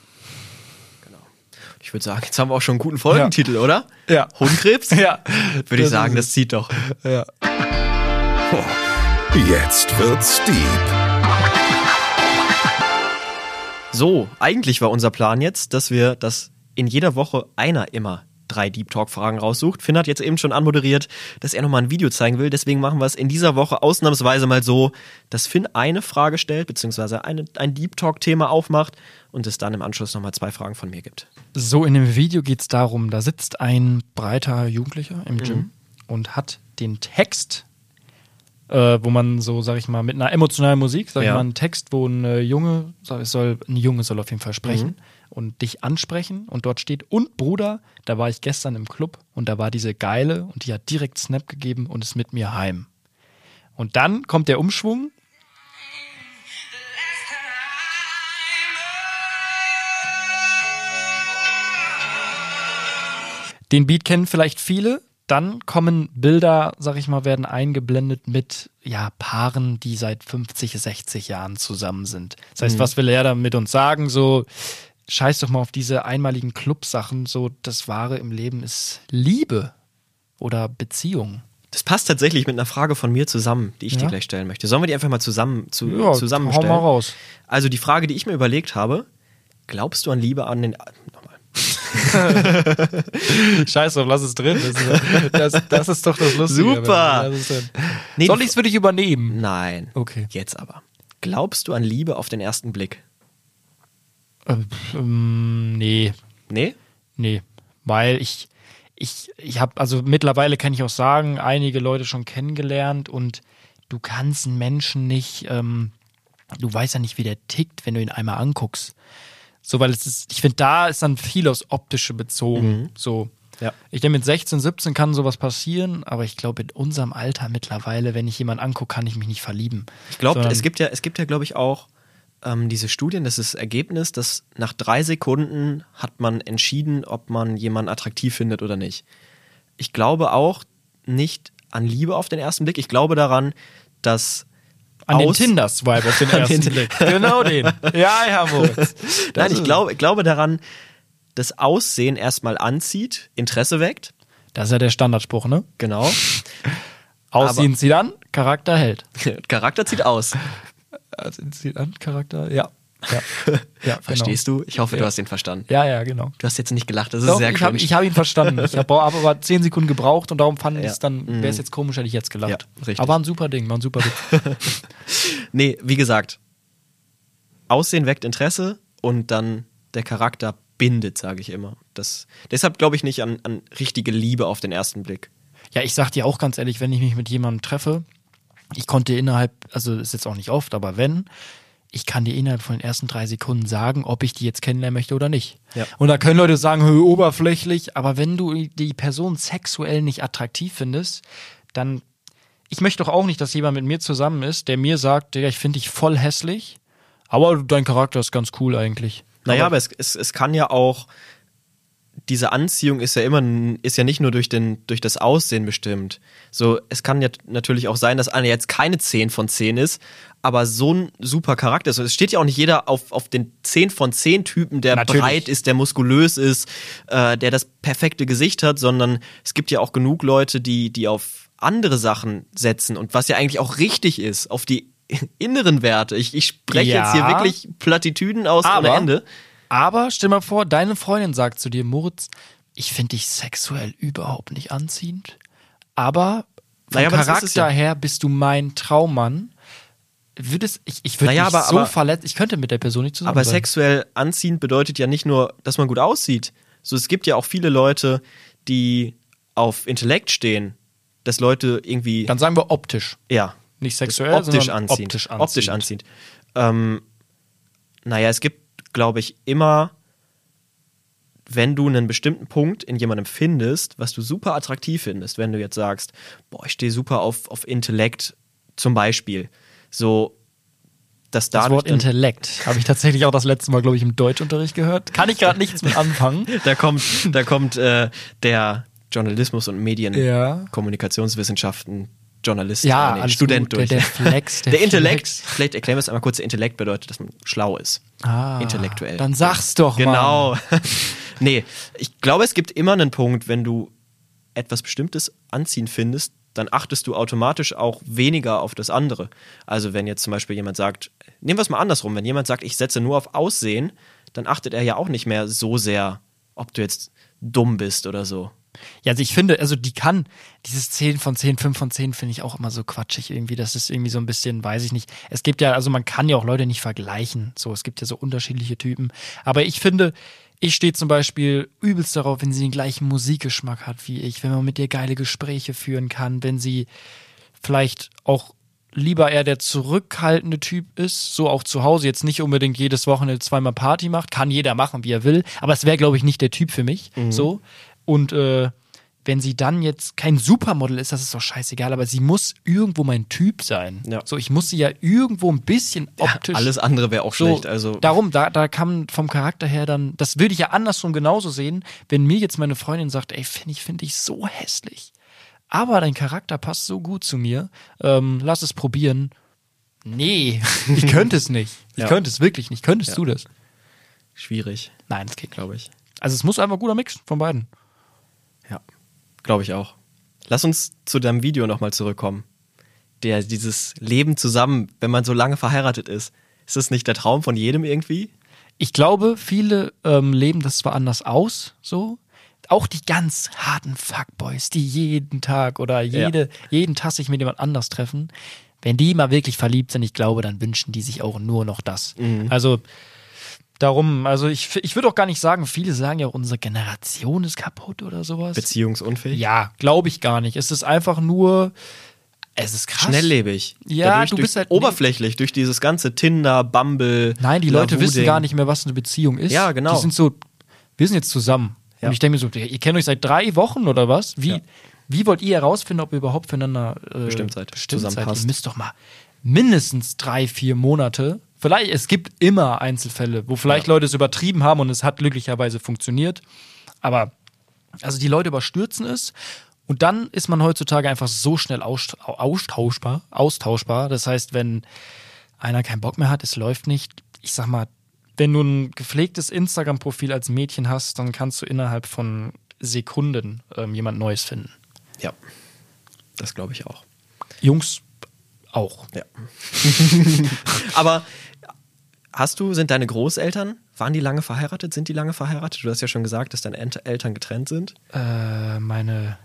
Ich würde sagen, jetzt haben wir auch schon einen guten Folgentitel, oder? Ja. Hodenkrebs? *laughs* Ja. Würde ich sagen, ist das zieht doch. Ja. Jetzt wird's deep. So, eigentlich war unser Plan jetzt, dass wir, dass in jeder Woche einer immer drei Deep Talk Fragen raussucht. Finn hat jetzt eben schon anmoderiert, dass er nochmal ein Video zeigen will. Deswegen machen wir es in dieser Woche ausnahmsweise mal so, dass Finn eine Frage stellt, beziehungsweise eine, ein Deep Talk Thema aufmacht und es dann im Anschluss nochmal zwei Fragen von mir gibt. So, in dem Video geht es darum, da sitzt ein breiter Jugendlicher im Gym und hat den Text, äh, wo man so, sag ich mal, mit einer emotionalen Musik, sag ich Ja. mal, einen Text, wo ein äh, Junge, sag, es soll, ein Junge soll auf jeden Fall sprechen und dich ansprechen und dort steht, und Bruder, da war ich gestern im Club und da war diese Geile und die hat direkt Snap gegeben und ist mit mir heim. Und dann kommt der Umschwung Den Beat kennen vielleicht viele. Dann kommen Bilder, sag ich mal, werden eingeblendet mit ja, Paaren, die seit 50, 60 Jahren zusammen sind. Das heißt, was will er da mit uns sagen? So, scheiß doch mal auf diese einmaligen Clubsachen. So, das Wahre im Leben ist Liebe oder Beziehung. Das passt tatsächlich mit einer Frage von mir zusammen, die ich dir Ja? gleich stellen möchte. Sollen wir die einfach mal zusammen zu, Ja, zusammenstellen? hau mal raus. Also die Frage, die ich mir überlegt habe, glaubst du an Liebe an den... *laughs* Scheiß drauf, lass es drin. Das, das, das ist doch das Lustige. Super. Nee, Soll ich es für dich übernehmen? Nein. Okay. Jetzt aber. Glaubst du an Liebe auf den ersten Blick? Ähm, nee, Nee? nee. Weil ich, ich, ich habe, also mittlerweile kann ich auch sagen, einige Leute schon kennengelernt und du kannst einen Menschen nicht, ähm, du weißt ja nicht, wie der tickt, wenn du ihn einmal anguckst. So, weil es ist, ich finde, da ist dann viel aufs Optische bezogen. So. Ja. Ich denke, mit 16, 17 kann sowas passieren, aber ich glaube, in unserem Alter mittlerweile, wenn ich jemanden angucke, kann ich mich nicht verlieben. Ich glaube, es gibt ja, es gibt ja, glaube ich, auch ähm, diese Studien, das ist das Ergebnis, dass nach drei Sekunden hat man entschieden, ob man jemanden attraktiv findet oder nicht. Ich glaube auch nicht an Liebe auf den ersten Blick. Ich glaube daran, dass An den aus- Tinder-Swipe *laughs* auf den ersten den- Blick. Genau den. Ja, ja, Moritz. *laughs* Nein, ich glaube, ich glaube daran, dass Aussehen erstmal anzieht, Interesse weckt. Das ist ja der Standardspruch, ne? Genau. Aussehen zieht an, Charakter hält. *laughs* Charakter zieht aus. Also zieht an, Charakter, ja. Ja, *laughs* ja Verstehst du? Ich hoffe, du Ja. hast ihn verstanden. Ja, ja, genau. Du hast jetzt nicht gelacht, das ist Doch, sehr ich habe ich hab ihn verstanden. Ich habe aber zehn Sekunden gebraucht und darum fand ich Ja. es dann, wäre es jetzt komisch, hätte ich jetzt gelacht. Aber war ein super Ding, war ein super Witz. *laughs* Nee, wie gesagt, Aussehen weckt Interesse und dann der Charakter bindet, sage ich immer. Das, deshalb glaube ich nicht an, an richtige Liebe auf den ersten Blick. Ja, ich sag dir auch ganz ehrlich, wenn ich mich mit jemandem treffe, ich konnte innerhalb, also ist jetzt auch nicht oft, aber wenn, ich kann dir innerhalb von den ersten drei Sekunden sagen, ob ich die jetzt kennenlernen möchte oder nicht. Ja. Und da können Leute sagen, hö, oberflächlich, aber wenn du die Person sexuell nicht attraktiv findest, dann, ich möchte doch auch nicht, dass jemand mit mir zusammen ist, der mir sagt, Digga, ich finde dich voll hässlich, aber dein Charakter ist ganz cool eigentlich. Naja, aber es, es, es kann ja auch, diese Anziehung ist ja immer, ist ja nicht nur durch, den, durch das Aussehen bestimmt. So, es kann ja natürlich auch sein, dass einer jetzt keine 10 von 10 ist, aber so ein super Charakter ist. Und es steht ja auch nicht jeder auf, auf den 10 von 10 Typen, der Natürlich. breit ist, der muskulös ist, äh, der das perfekte Gesicht hat, sondern es gibt ja auch genug Leute, die, die auf andere Sachen setzen und was ja eigentlich auch richtig ist, auf die *laughs* inneren Werte. Ich, ich spreche Ja. jetzt hier wirklich Plattitüden aus ohne Aber- Ende. Aber stell mal vor, deine Freundin sagt zu dir, Moritz, ich finde dich sexuell überhaupt nicht anziehend, aber vom Naja, aber Charakter ja. her bist du mein Traummann. Würdest, ich, ich würde Naja, mich aber- so verletzt, ich könnte mit der Person nicht zusammen Aber sein. sexuell anziehend bedeutet ja nicht nur, dass man gut aussieht. So, es gibt ja auch viele Leute, die auf Intellekt stehen, dass Leute irgendwie, Dann sagen wir optisch. ja, Nicht sexuell, optisch sondern anziehend. optisch anziehend. Optisch anziehend. Ähm, naja, es gibt, glaube ich, immer, wenn du einen bestimmten Punkt in jemandem findest, was du super attraktiv findest, wenn du jetzt sagst, boah, ich stehe super auf, auf Intellekt zum Beispiel, so, dass Das Wort Intellekt habe ich tatsächlich auch das letzte Mal, glaube ich, im Deutschunterricht gehört. Kann ich gerade nichts mit anfangen. *laughs* da kommt, da kommt äh, der Journalismus und Medien, Ja. Kommunikationswissenschaften, Journalist, Ja, äh, nee, Student gut. durch. Der- der Flex, *laughs* der Der, Intellekt, Flex. vielleicht erklären wir es einmal kurz, der Intellekt bedeutet, dass man schlau ist. Ah, Intellektuell. Dann sag's doch mal. Genau. *laughs* nee, ich glaube, es gibt immer einen Punkt, wenn du etwas Bestimmtes anziehen findest, dann achtest du automatisch auch weniger auf das andere. Also wenn jetzt zum Beispiel jemand sagt, nehmen wir es mal andersrum, wenn jemand sagt, ich setze nur auf Aussehen, dann achtet er ja auch nicht mehr so sehr, ob du jetzt dumm bist oder so. Ja, also ich finde, also die kann, dieses 10 von 10, 5 von 10 finde ich auch immer so quatschig irgendwie. Das ist irgendwie so ein bisschen, weiß ich nicht. Es gibt ja, also man kann ja auch Leute nicht vergleichen. So, es gibt ja so unterschiedliche Typen. Aber ich finde, ich stehe zum Beispiel übelst darauf, wenn sie den gleichen Musikgeschmack hat wie ich, wenn man mit ihr geile Gespräche führen kann, wenn sie vielleicht auch lieber eher der zurückhaltende Typ ist, so auch zu Hause jetzt nicht unbedingt jedes Wochenende zweimal Party macht, kann jeder machen, wie er will, aber es wäre glaube ich nicht der Typ für mich, so und äh, wenn sie dann jetzt kein Supermodel ist, das ist doch scheißegal, aber sie muss irgendwo mein Typ sein. Ja. So, ich muss sie ja irgendwo ein bisschen optisch. Alles andere wäre auch so, schlecht. Also darum, da, da kann vom Charakter her dann, das würde ich ja andersrum genauso sehen, wenn mir jetzt meine Freundin sagt, ey, finde ich, finde ich so hässlich. Aber dein Charakter passt so gut zu mir, ähm, lass es probieren. Nee, *laughs* ich könnte es nicht. Ich Ja. könnte es wirklich nicht. Könntest Ja. du das? schwierig, Nein, das geht glaube ich. Also es muss einfach ein guter Mix von beiden. Ja, glaube ich auch. Lass uns zu deinem Video nochmal zurückkommen. Der, dieses Leben zusammen, wenn man so lange verheiratet ist, ist das nicht der Traum von jedem irgendwie? Ich glaube, viele ähm, leben das zwar anders aus, so. Auch die ganz harten Fuckboys, die jeden Tag oder jede, jeden Tag sich mit jemand anders treffen, wenn die mal wirklich verliebt sind, ich glaube, dann wünschen die sich auch nur noch das. Also, darum, also ich, ich würde auch gar nicht sagen, viele sagen ja, unsere Generation ist kaputt oder sowas. Beziehungsunfähig. Ja, glaube ich gar nicht. Es ist einfach nur, es ist krass. Schnelllebig. Ja, Dadurch, du bist halt- oberflächlich durch dieses ganze Tinder, Bumble. Nein, die Leute wissen gar nicht mehr, was eine Beziehung ist. Ja, genau. Die sind so, wir sind jetzt zusammen. Ja. Und ich denke mir so, ihr kennt euch seit drei Wochen oder was? Wie, Ja. wie wollt ihr herausfinden, ob ihr überhaupt füreinander äh, Bestimmt seid, bestimmt seid? Ihr müsst doch mal mindestens drei, vier Monate. Vielleicht, es gibt immer Einzelfälle, wo vielleicht Leute es übertrieben haben und es hat glücklicherweise funktioniert. Aber also die Leute überstürzen es und dann ist man heutzutage einfach so schnell aus- austauschbar, austauschbar. Das heißt, wenn einer keinen Bock mehr hat, es läuft nicht. Ich sag mal, wenn du ein gepflegtes Instagram-Profil als Mädchen hast, dann kannst du innerhalb von Sekunden ähm, jemand Neues finden. Ja. Das glaube ich auch. Jungs auch. Ja. *laughs* Aber hast du, sind deine Großeltern, waren die lange verheiratet? Sind die lange verheiratet? Du hast ja schon gesagt, dass deine Eltern getrennt sind. Äh, meine,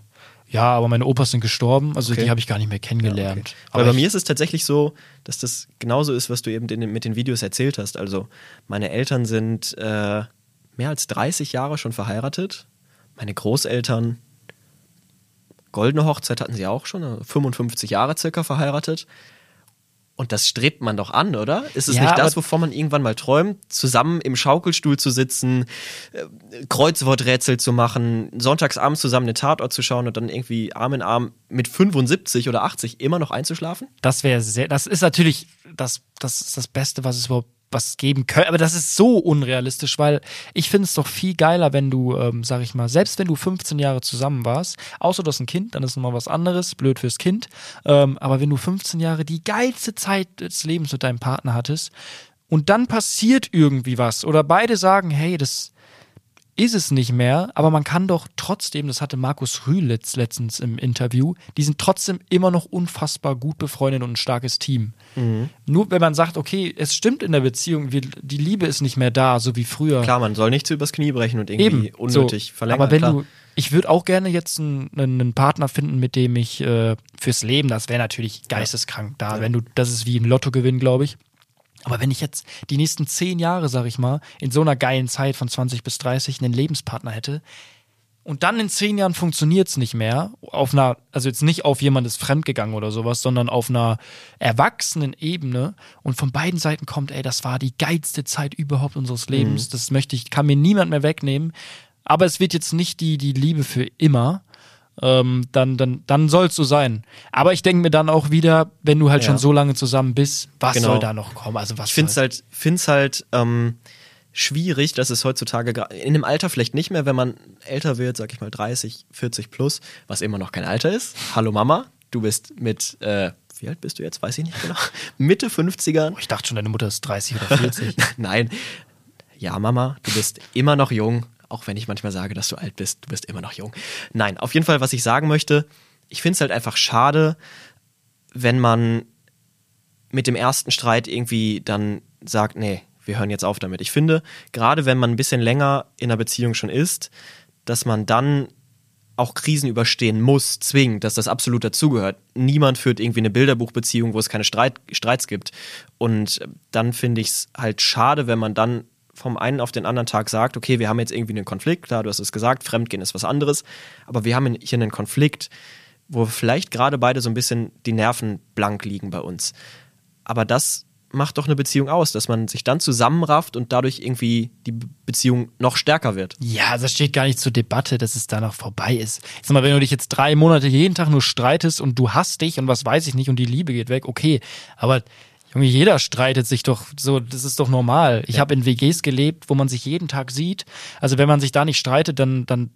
ja, aber meine Opas sind gestorben, also Okay. die habe ich gar nicht mehr kennengelernt. Weil Aber bei mir ist es tatsächlich so, dass das genauso ist, was du eben den- mit den Videos erzählt hast. Also meine Eltern sind äh, mehr als 30 Jahre schon verheiratet. Meine Großeltern, goldene Hochzeit hatten sie auch schon, also 55 Jahre circa verheiratet. Und das strebt man doch an, oder? Ist es Ja, nicht das, wovon man irgendwann mal träumt, zusammen im Schaukelstuhl zu sitzen, äh, Kreuzworträtsel zu machen, sonntagsabends zusammen den Tatort zu schauen und dann irgendwie Arm in Arm mit 75 oder 80 immer noch einzuschlafen? Das wäre sehr, das ist natürlich das, das ist das Beste, was es überhaupt was geben könnte. Aber das ist so unrealistisch, weil ich finde es doch viel geiler, wenn du, ähm, sag ich mal, selbst wenn du 15 Jahre zusammen warst, außer du hast ein Kind, dann ist nochmal was anderes, blöd fürs Kind. Ähm, aber wenn du 15 Jahre die geilste Zeit des Lebens mit deinem Partner hattest und dann passiert irgendwie was oder beide sagen, hey, das ist es nicht mehr, aber man kann doch trotzdem, das hatte Markus Rühl letzt, letztens im Interview, die sind trotzdem immer noch unfassbar gut befreundet und ein starkes Team. Nur wenn man sagt, okay, es stimmt in der Beziehung, wir, die Liebe ist nicht mehr da, so wie früher. Klar, man soll nichts übers Knie brechen und irgendwie Eben, unnötig so. verlängern. Aber wenn klar. du, ich würde auch gerne jetzt einen, einen Partner finden, mit dem ich äh, fürs Leben, das wäre natürlich geisteskrank da, wenn du, das ist wie ein Lottogewinn, glaube ich. Aber wenn ich jetzt die nächsten zehn Jahre, sag ich mal, in so einer geilen Zeit von 20 bis 30 einen Lebenspartner hätte und dann in zehn Jahren funktioniert's nicht mehr, auf einer, also jetzt nicht auf jemand ist fremdgegangen oder sowas, sondern auf einer erwachsenen Ebene und von beiden Seiten kommt, ey, das war die geilste Zeit überhaupt unseres Lebens, das möchte ich, kann mir niemand mehr wegnehmen, aber es wird jetzt nicht die, die Liebe für immer, ähm, dann, dann, dann soll es so sein. Aber ich denke mir dann auch wieder, wenn du halt Ja. schon so lange zusammen bist, was Genau. soll da noch kommen? Also was Ich finde es halt, find's halt ähm, schwierig, dass es heutzutage in dem Alter vielleicht nicht mehr, wenn man älter wird, sag ich mal 30, 40 plus, was immer noch kein Alter ist. Hallo Mama, du bist mit, äh, wie alt bist du jetzt? Weiß ich nicht genau. *laughs* Mitte 50ern. Oh, ich dachte schon, deine Mutter ist 30 oder 40. *laughs* Nein. Ja, Mama, du bist immer noch jung, auch wenn ich manchmal sage, dass du alt bist, du bist immer noch jung. Nein, auf jeden Fall, was ich sagen möchte, ich finde es halt einfach schade, wenn man mit dem ersten Streit irgendwie dann sagt, nee, wir hören jetzt auf damit. Ich finde, gerade wenn man ein bisschen länger in einer Beziehung schon ist, dass man dann auch Krisen überstehen muss, zwingend, dass das absolut dazugehört. Niemand führt irgendwie eine Bilderbuchbeziehung, wo es keine Streit, Streits gibt. Und dann finde ich es halt schade, wenn man dann vom einen auf den anderen Tag sagt, okay, wir haben jetzt irgendwie einen Konflikt, klar, du hast es gesagt, Fremdgehen ist was anderes, aber wir haben hier einen Konflikt, wo vielleicht gerade beide so ein bisschen die Nerven blank liegen bei uns. Aber das macht doch eine Beziehung aus, dass man sich dann zusammenrafft und dadurch irgendwie die Be- Beziehung noch stärker wird. Ja, das steht gar nicht zur Debatte, dass es danach vorbei ist. Sag mal, wenn du dich jetzt drei Monate jeden Tag nur streitest und du hasst dich und was weiß ich nicht und die Liebe geht weg, okay. Aber Junge, jeder streitet sich doch so, das ist doch normal. Ich habe in WGs gelebt, wo man sich jeden Tag sieht. Also wenn man sich da nicht streitet, dann, dann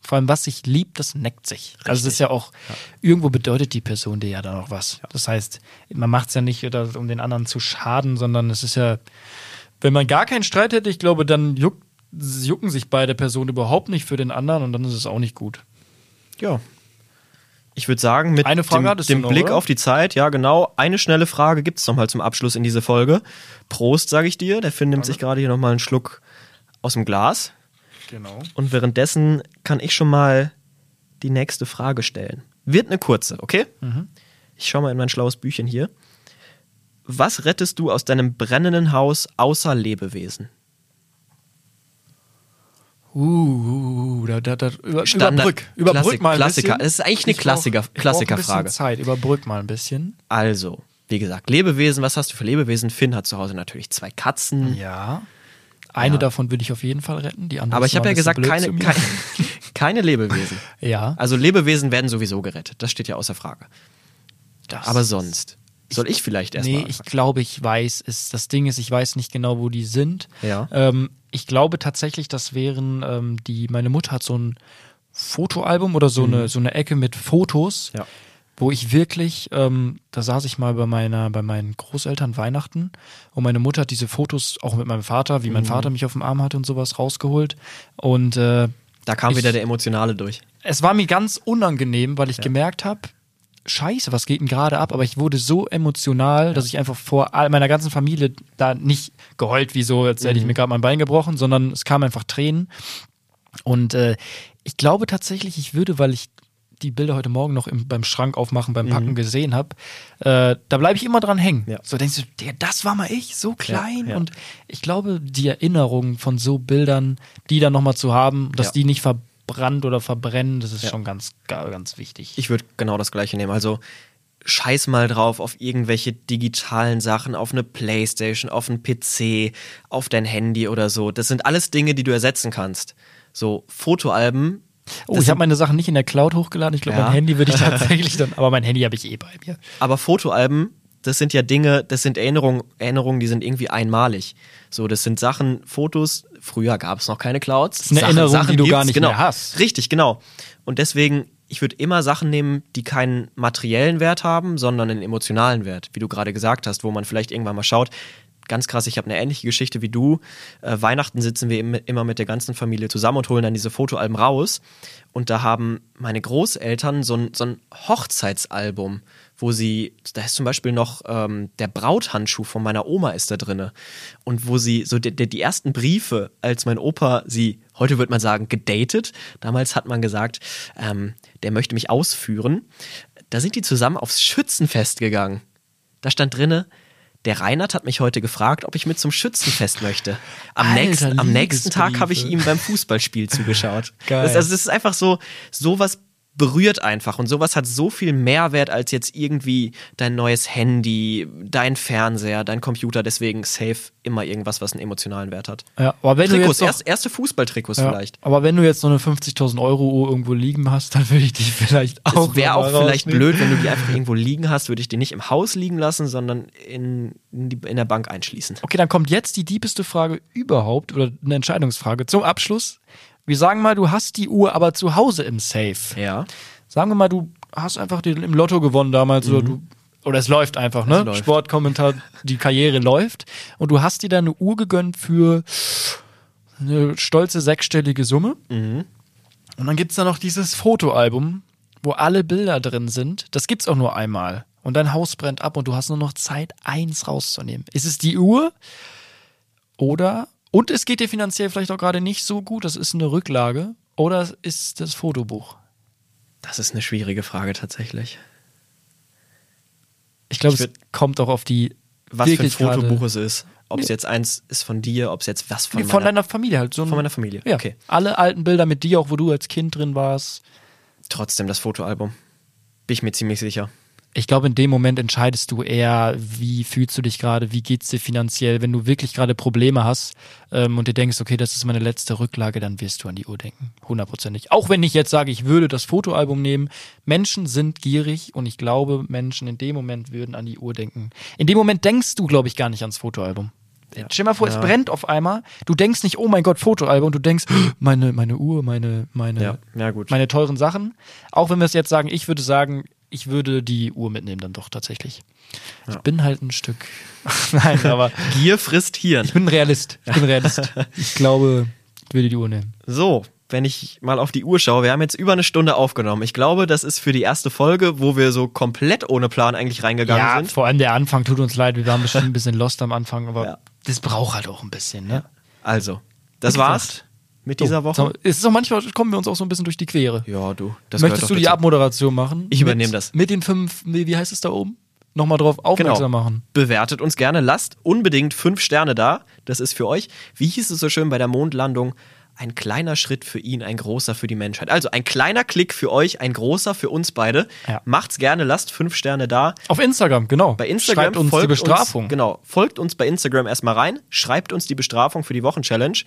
vor allem was sich liebt, das neckt sich. Also es ist ja auch, irgendwo bedeutet die Person dir ja dann auch was. Das heißt, man macht es ja nicht, um den anderen zu schaden, sondern es ist ja, wenn man gar keinen Streit hätte, ich glaube, dann juckt, jucken sich beide Personen überhaupt nicht für den anderen und dann ist es auch nicht gut. Ja. Ich würde sagen, mit Eine Frage dem, dem Blick oder? auf die Zeit, ja genau, eine schnelle Frage gibt es nochmal zum Abschluss in diese Folge. Prost, sage ich dir. Der Finn nimmt sich gerade hier nochmal einen Schluck aus dem Glas. Genau. Und währenddessen kann ich schon mal die nächste Frage stellen. Wird eine kurze, okay? Ich schaue mal in mein schlaues Büchchen hier. Was rettest du aus deinem brennenden Haus außer Lebewesen? Uh, da, da, da, über, Standard- überbrück, überbrück Klassik- mal ein Klassiker. bisschen. Es ist eigentlich eine Ich Klassiker- brauch Klassikerfrage. Zeit, überbrück mal ein bisschen. Also, wie gesagt, Lebewesen, was hast du für Lebewesen? Finn hat zu Hause natürlich zwei Katzen. Ja. Eine davon würde ich auf jeden Fall retten, die andere Aber ich habe ja gesagt, keine, keine, *laughs* keine Lebewesen. Ja. Also Lebewesen werden sowieso gerettet. Das steht ja außer Frage. Das Aber sonst. Soll ich vielleicht erstmal Nee, ich glaube, ich weiß es. Das Ding ist, ich weiß nicht genau, wo die sind. Ja. Ähm, ich glaube tatsächlich, das wären ähm, die, meine Mutter hat so ein Fotoalbum oder so, eine, so eine Ecke mit Fotos, Mhm. Ja. wo ich wirklich, ähm, da saß ich mal bei meiner, bei meinen Großeltern Weihnachten und meine Mutter hat diese Fotos auch mit meinem Vater, wie Mhm. mein Vater mich auf dem Arm hatte und sowas rausgeholt. Und äh, Da kam Ich- wieder der Emotionale durch. es war mir ganz unangenehm, weil ich gemerkt habe, scheiße, was geht denn gerade ab? Aber ich wurde so emotional, dass ich einfach vor all meiner ganzen Familie da nicht geheult, wie so, als hätte ich mir gerade mein Bein gebrochen, sondern es kamen einfach Tränen. Und äh, ich glaube tatsächlich, ich würde, weil ich die Bilder heute Morgen noch im, beim Schrank aufmachen, beim Packen gesehen habe, äh, da bleibe ich immer dran hängen. Ja. So denkst du, der, das war mal ich, so klein. ja. Und ich glaube, die Erinnerung von so Bildern, die dann nochmal zu haben, dass Ja. die nicht verbrannt oder verbrennen, das ist schon ganz, ganz wichtig. Ich würde genau das gleiche nehmen. Also scheiß mal drauf auf irgendwelche digitalen Sachen, auf eine Playstation, auf einen PC, auf dein Handy oder so. Das sind alles Dinge, die du ersetzen kannst. So Fotoalben. oh, ich habe meine Sachen nicht in der Cloud hochgeladen. Ich glaube, Ja. mein Handy würde ich *laughs* tatsächlich dann, aber mein Handy habe ich eh bei mir. Aber Fotoalben, das sind ja Dinge, das sind Erinnerungen, Erinnerungen, die sind irgendwie einmalig. So, das sind Sachen, Fotos. Früher gab es noch keine Clouds. Das ist eine Erinnerung, die du gar nicht genau. mehr hast. Richtig, genau. Und deswegen, ich würde immer Sachen nehmen, die keinen materiellen Wert haben, sondern einen emotionalen Wert, wie du gerade gesagt hast, wo man vielleicht irgendwann mal schaut. Ganz krass, ich habe eine ähnliche Geschichte wie du. Äh, Weihnachten sitzen wir im- immer mit der ganzen Familie zusammen und holen dann diese Fotoalben raus. Und da haben meine Großeltern so ein, so ein Hochzeitsalbum, wo sie, da ist zum Beispiel noch ähm, der Brauthandschuh von meiner Oma ist da drinne. Und wo sie, so die, die, ersten Briefe, als mein Opa sie, heute würde man sagen, gedatet, damals hat man gesagt, ähm, der möchte mich ausführen, da sind die zusammen aufs Schützenfest gegangen. Da stand drinne, der Reinhard hat mich heute gefragt, ob ich mit zum Schützenfest möchte. Am, Alter, nächsten, am nächsten Tag habe ich ihm beim Fußballspiel zugeschaut. *laughs* Geil. Das, also das ist einfach so, sowas berührt einfach und sowas hat so viel Mehrwert als jetzt irgendwie dein neues Handy, dein Fernseher, dein Computer. Deswegen safe immer irgendwas, was einen emotionalen Wert hat. Ja, aber wenn du Trikots, jetzt noch, erst, erste Fußballtrikots ja, vielleicht. aber wenn du jetzt so eine 50.000 Euro Uhr irgendwo liegen hast, dann würde ich die vielleicht auch. Es wäre auch vielleicht rausnehmen. blöd, wenn du die einfach irgendwo liegen hast, würde ich die nicht im Haus liegen lassen, sondern in, in, die, in der Bank einschließen. Okay, dann kommt jetzt die diebeste Frage überhaupt oder eine Entscheidungsfrage zum Abschluss. Wir sagen mal, du hast die Uhr aber zu Hause im Safe. Ja. Sagen wir mal, du hast einfach den im Lotto gewonnen damals oder du oder es läuft einfach, ne? Mhm. läuft. Sportkommentar, die Karriere *laughs* läuft und du hast dir dann eine Uhr gegönnt für eine stolze sechsstellige Summe. Mhm. Und dann gibt's da noch dieses Fotoalbum, wo alle Bilder drin sind. Das gibt's auch nur einmal. Und dein Haus brennt ab und du hast nur noch Zeit, eins rauszunehmen. Ist es die Uhr? Oder, und es geht dir finanziell vielleicht auch gerade nicht so gut, das ist eine Rücklage. Oder es ist das Fotobuch? Das ist eine schwierige Frage tatsächlich. Ich glaube, es kommt auch auf die Was für ein Fotobuch es ist. Ob es jetzt eins ist von dir, ob es jetzt was von, von, deiner Familie halt. So von meiner Familie. Ja, Okay. alle alten Bilder mit dir, auch wo du als Kind drin warst. Trotzdem das Fotoalbum. Bin ich mir ziemlich sicher. Ich glaube, in dem Moment entscheidest du eher, wie fühlst du dich gerade, wie geht's dir finanziell. Wenn du wirklich gerade Probleme hast ähm, und dir denkst, okay, das ist meine letzte Rücklage, dann wirst du an die Uhr denken. Hundertprozentig. Auch wenn ich jetzt sage, ich würde das Fotoalbum nehmen. Menschen sind gierig und ich glaube, Menschen in dem Moment würden an die Uhr denken. In dem Moment denkst du, glaube ich, gar nicht ans Fotoalbum. Stell dir mal vor, es brennt auf einmal. Du denkst nicht, oh mein Gott, Fotoalbum. Du denkst, meine, meine Uhr, meine, meine, Ja, ja, gut. meine teuren Sachen. Auch wenn wir es jetzt sagen, ich würde sagen, ich würde die Uhr mitnehmen dann doch tatsächlich. Ich bin halt ein Stück. *laughs* Nein, aber Gier frisst Hirn. ich bin ein Realist. Ich bin Realist. *laughs* Ich glaube, ich würde die Uhr nehmen. So, wenn ich mal auf die Uhr schaue, wir haben jetzt über eine Stunde aufgenommen. Ich glaube, das ist für die erste Folge, wo wir so komplett ohne Plan eigentlich reingegangen Ja, sind. vor allem der Anfang tut uns leid. Wir waren bestimmt ein bisschen lost am Anfang, aber Ja. das braucht halt auch ein bisschen, ne? Also, das war's. Mit dieser Woche. so, Es ist auch manchmal kommen wir uns auch so ein bisschen durch die Quere. Ja, du. Möchtest du die dazu. Abmoderation machen? Ich übernehme mit, das. Mit den fünf, wie wie heißt es da oben? Nochmal drauf aufmerksam Genau. machen. Bewertet uns gerne, lasst unbedingt fünf Sterne da. Das ist für euch. Wie hieß es so schön bei der Mondlandung? ein kleiner Schritt für ihn, ein großer für die Menschheit. Also ein kleiner Klick für euch, ein großer für uns beide. Ja. Macht's gerne, lasst fünf Sterne da. Auf Instagram, genau. Bei Instagram Schreibt uns die folgt Bestrafung. Uns, genau, folgt uns bei Instagram erstmal rein, schreibt uns die Bestrafung für die Wochenchallenge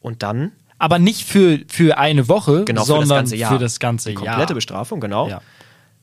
und dann Aber nicht für, für eine Woche, genau für das sondern ganze Jahr. für das ganze die Jahr. komplette Bestrafung, genau. Ja.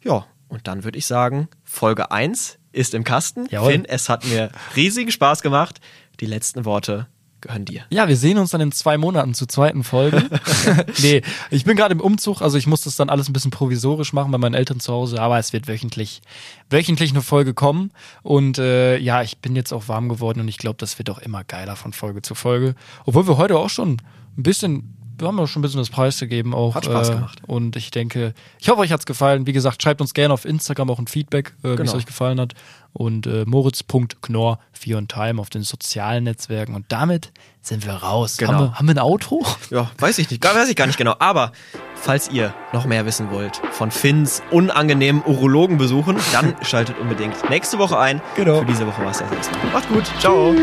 Ja, und dann würde ich sagen, Folge 1 ist im Kasten. Jawohl. Finn, es hat mir riesigen Spaß gemacht. Die letzten Worte gehören dir. Ja, wir sehen uns dann in zwei Monaten zur zweiten Folge. *laughs* *laughs* nee, ich bin gerade im Umzug, also ich muss das dann alles ein bisschen provisorisch machen bei meinen Eltern zu Hause, aber es wird wöchentlich, wöchentlich eine Folge kommen. Und äh, ja, ich bin jetzt auch warm geworden und ich glaube, das wird auch immer geiler von Folge zu Folge. Obwohl wir heute auch schon ein bisschen, wir haben ja schon ein bisschen das Preis gegeben auch. Hat Spaß äh, gemacht. Und ich denke, ich hoffe, euch hat's gefallen. Wie gesagt, schreibt uns gerne auf Instagram auch ein Feedback, äh, wie es Genau. euch gefallen hat. Und äh, moritz.knorr, 4 on Time auf den sozialen Netzwerken. Und damit sind wir raus. Genau. Haben, wir, haben wir ein Auto? Ja, weiß ich nicht, gar, weiß ich gar nicht genau. Aber falls ihr noch mehr wissen wollt von Finns unangenehmen Urologenbesuchen, dann schaltet unbedingt nächste Woche ein. Genau. Für diese Woche war es das erstmal. Macht gut, ciao.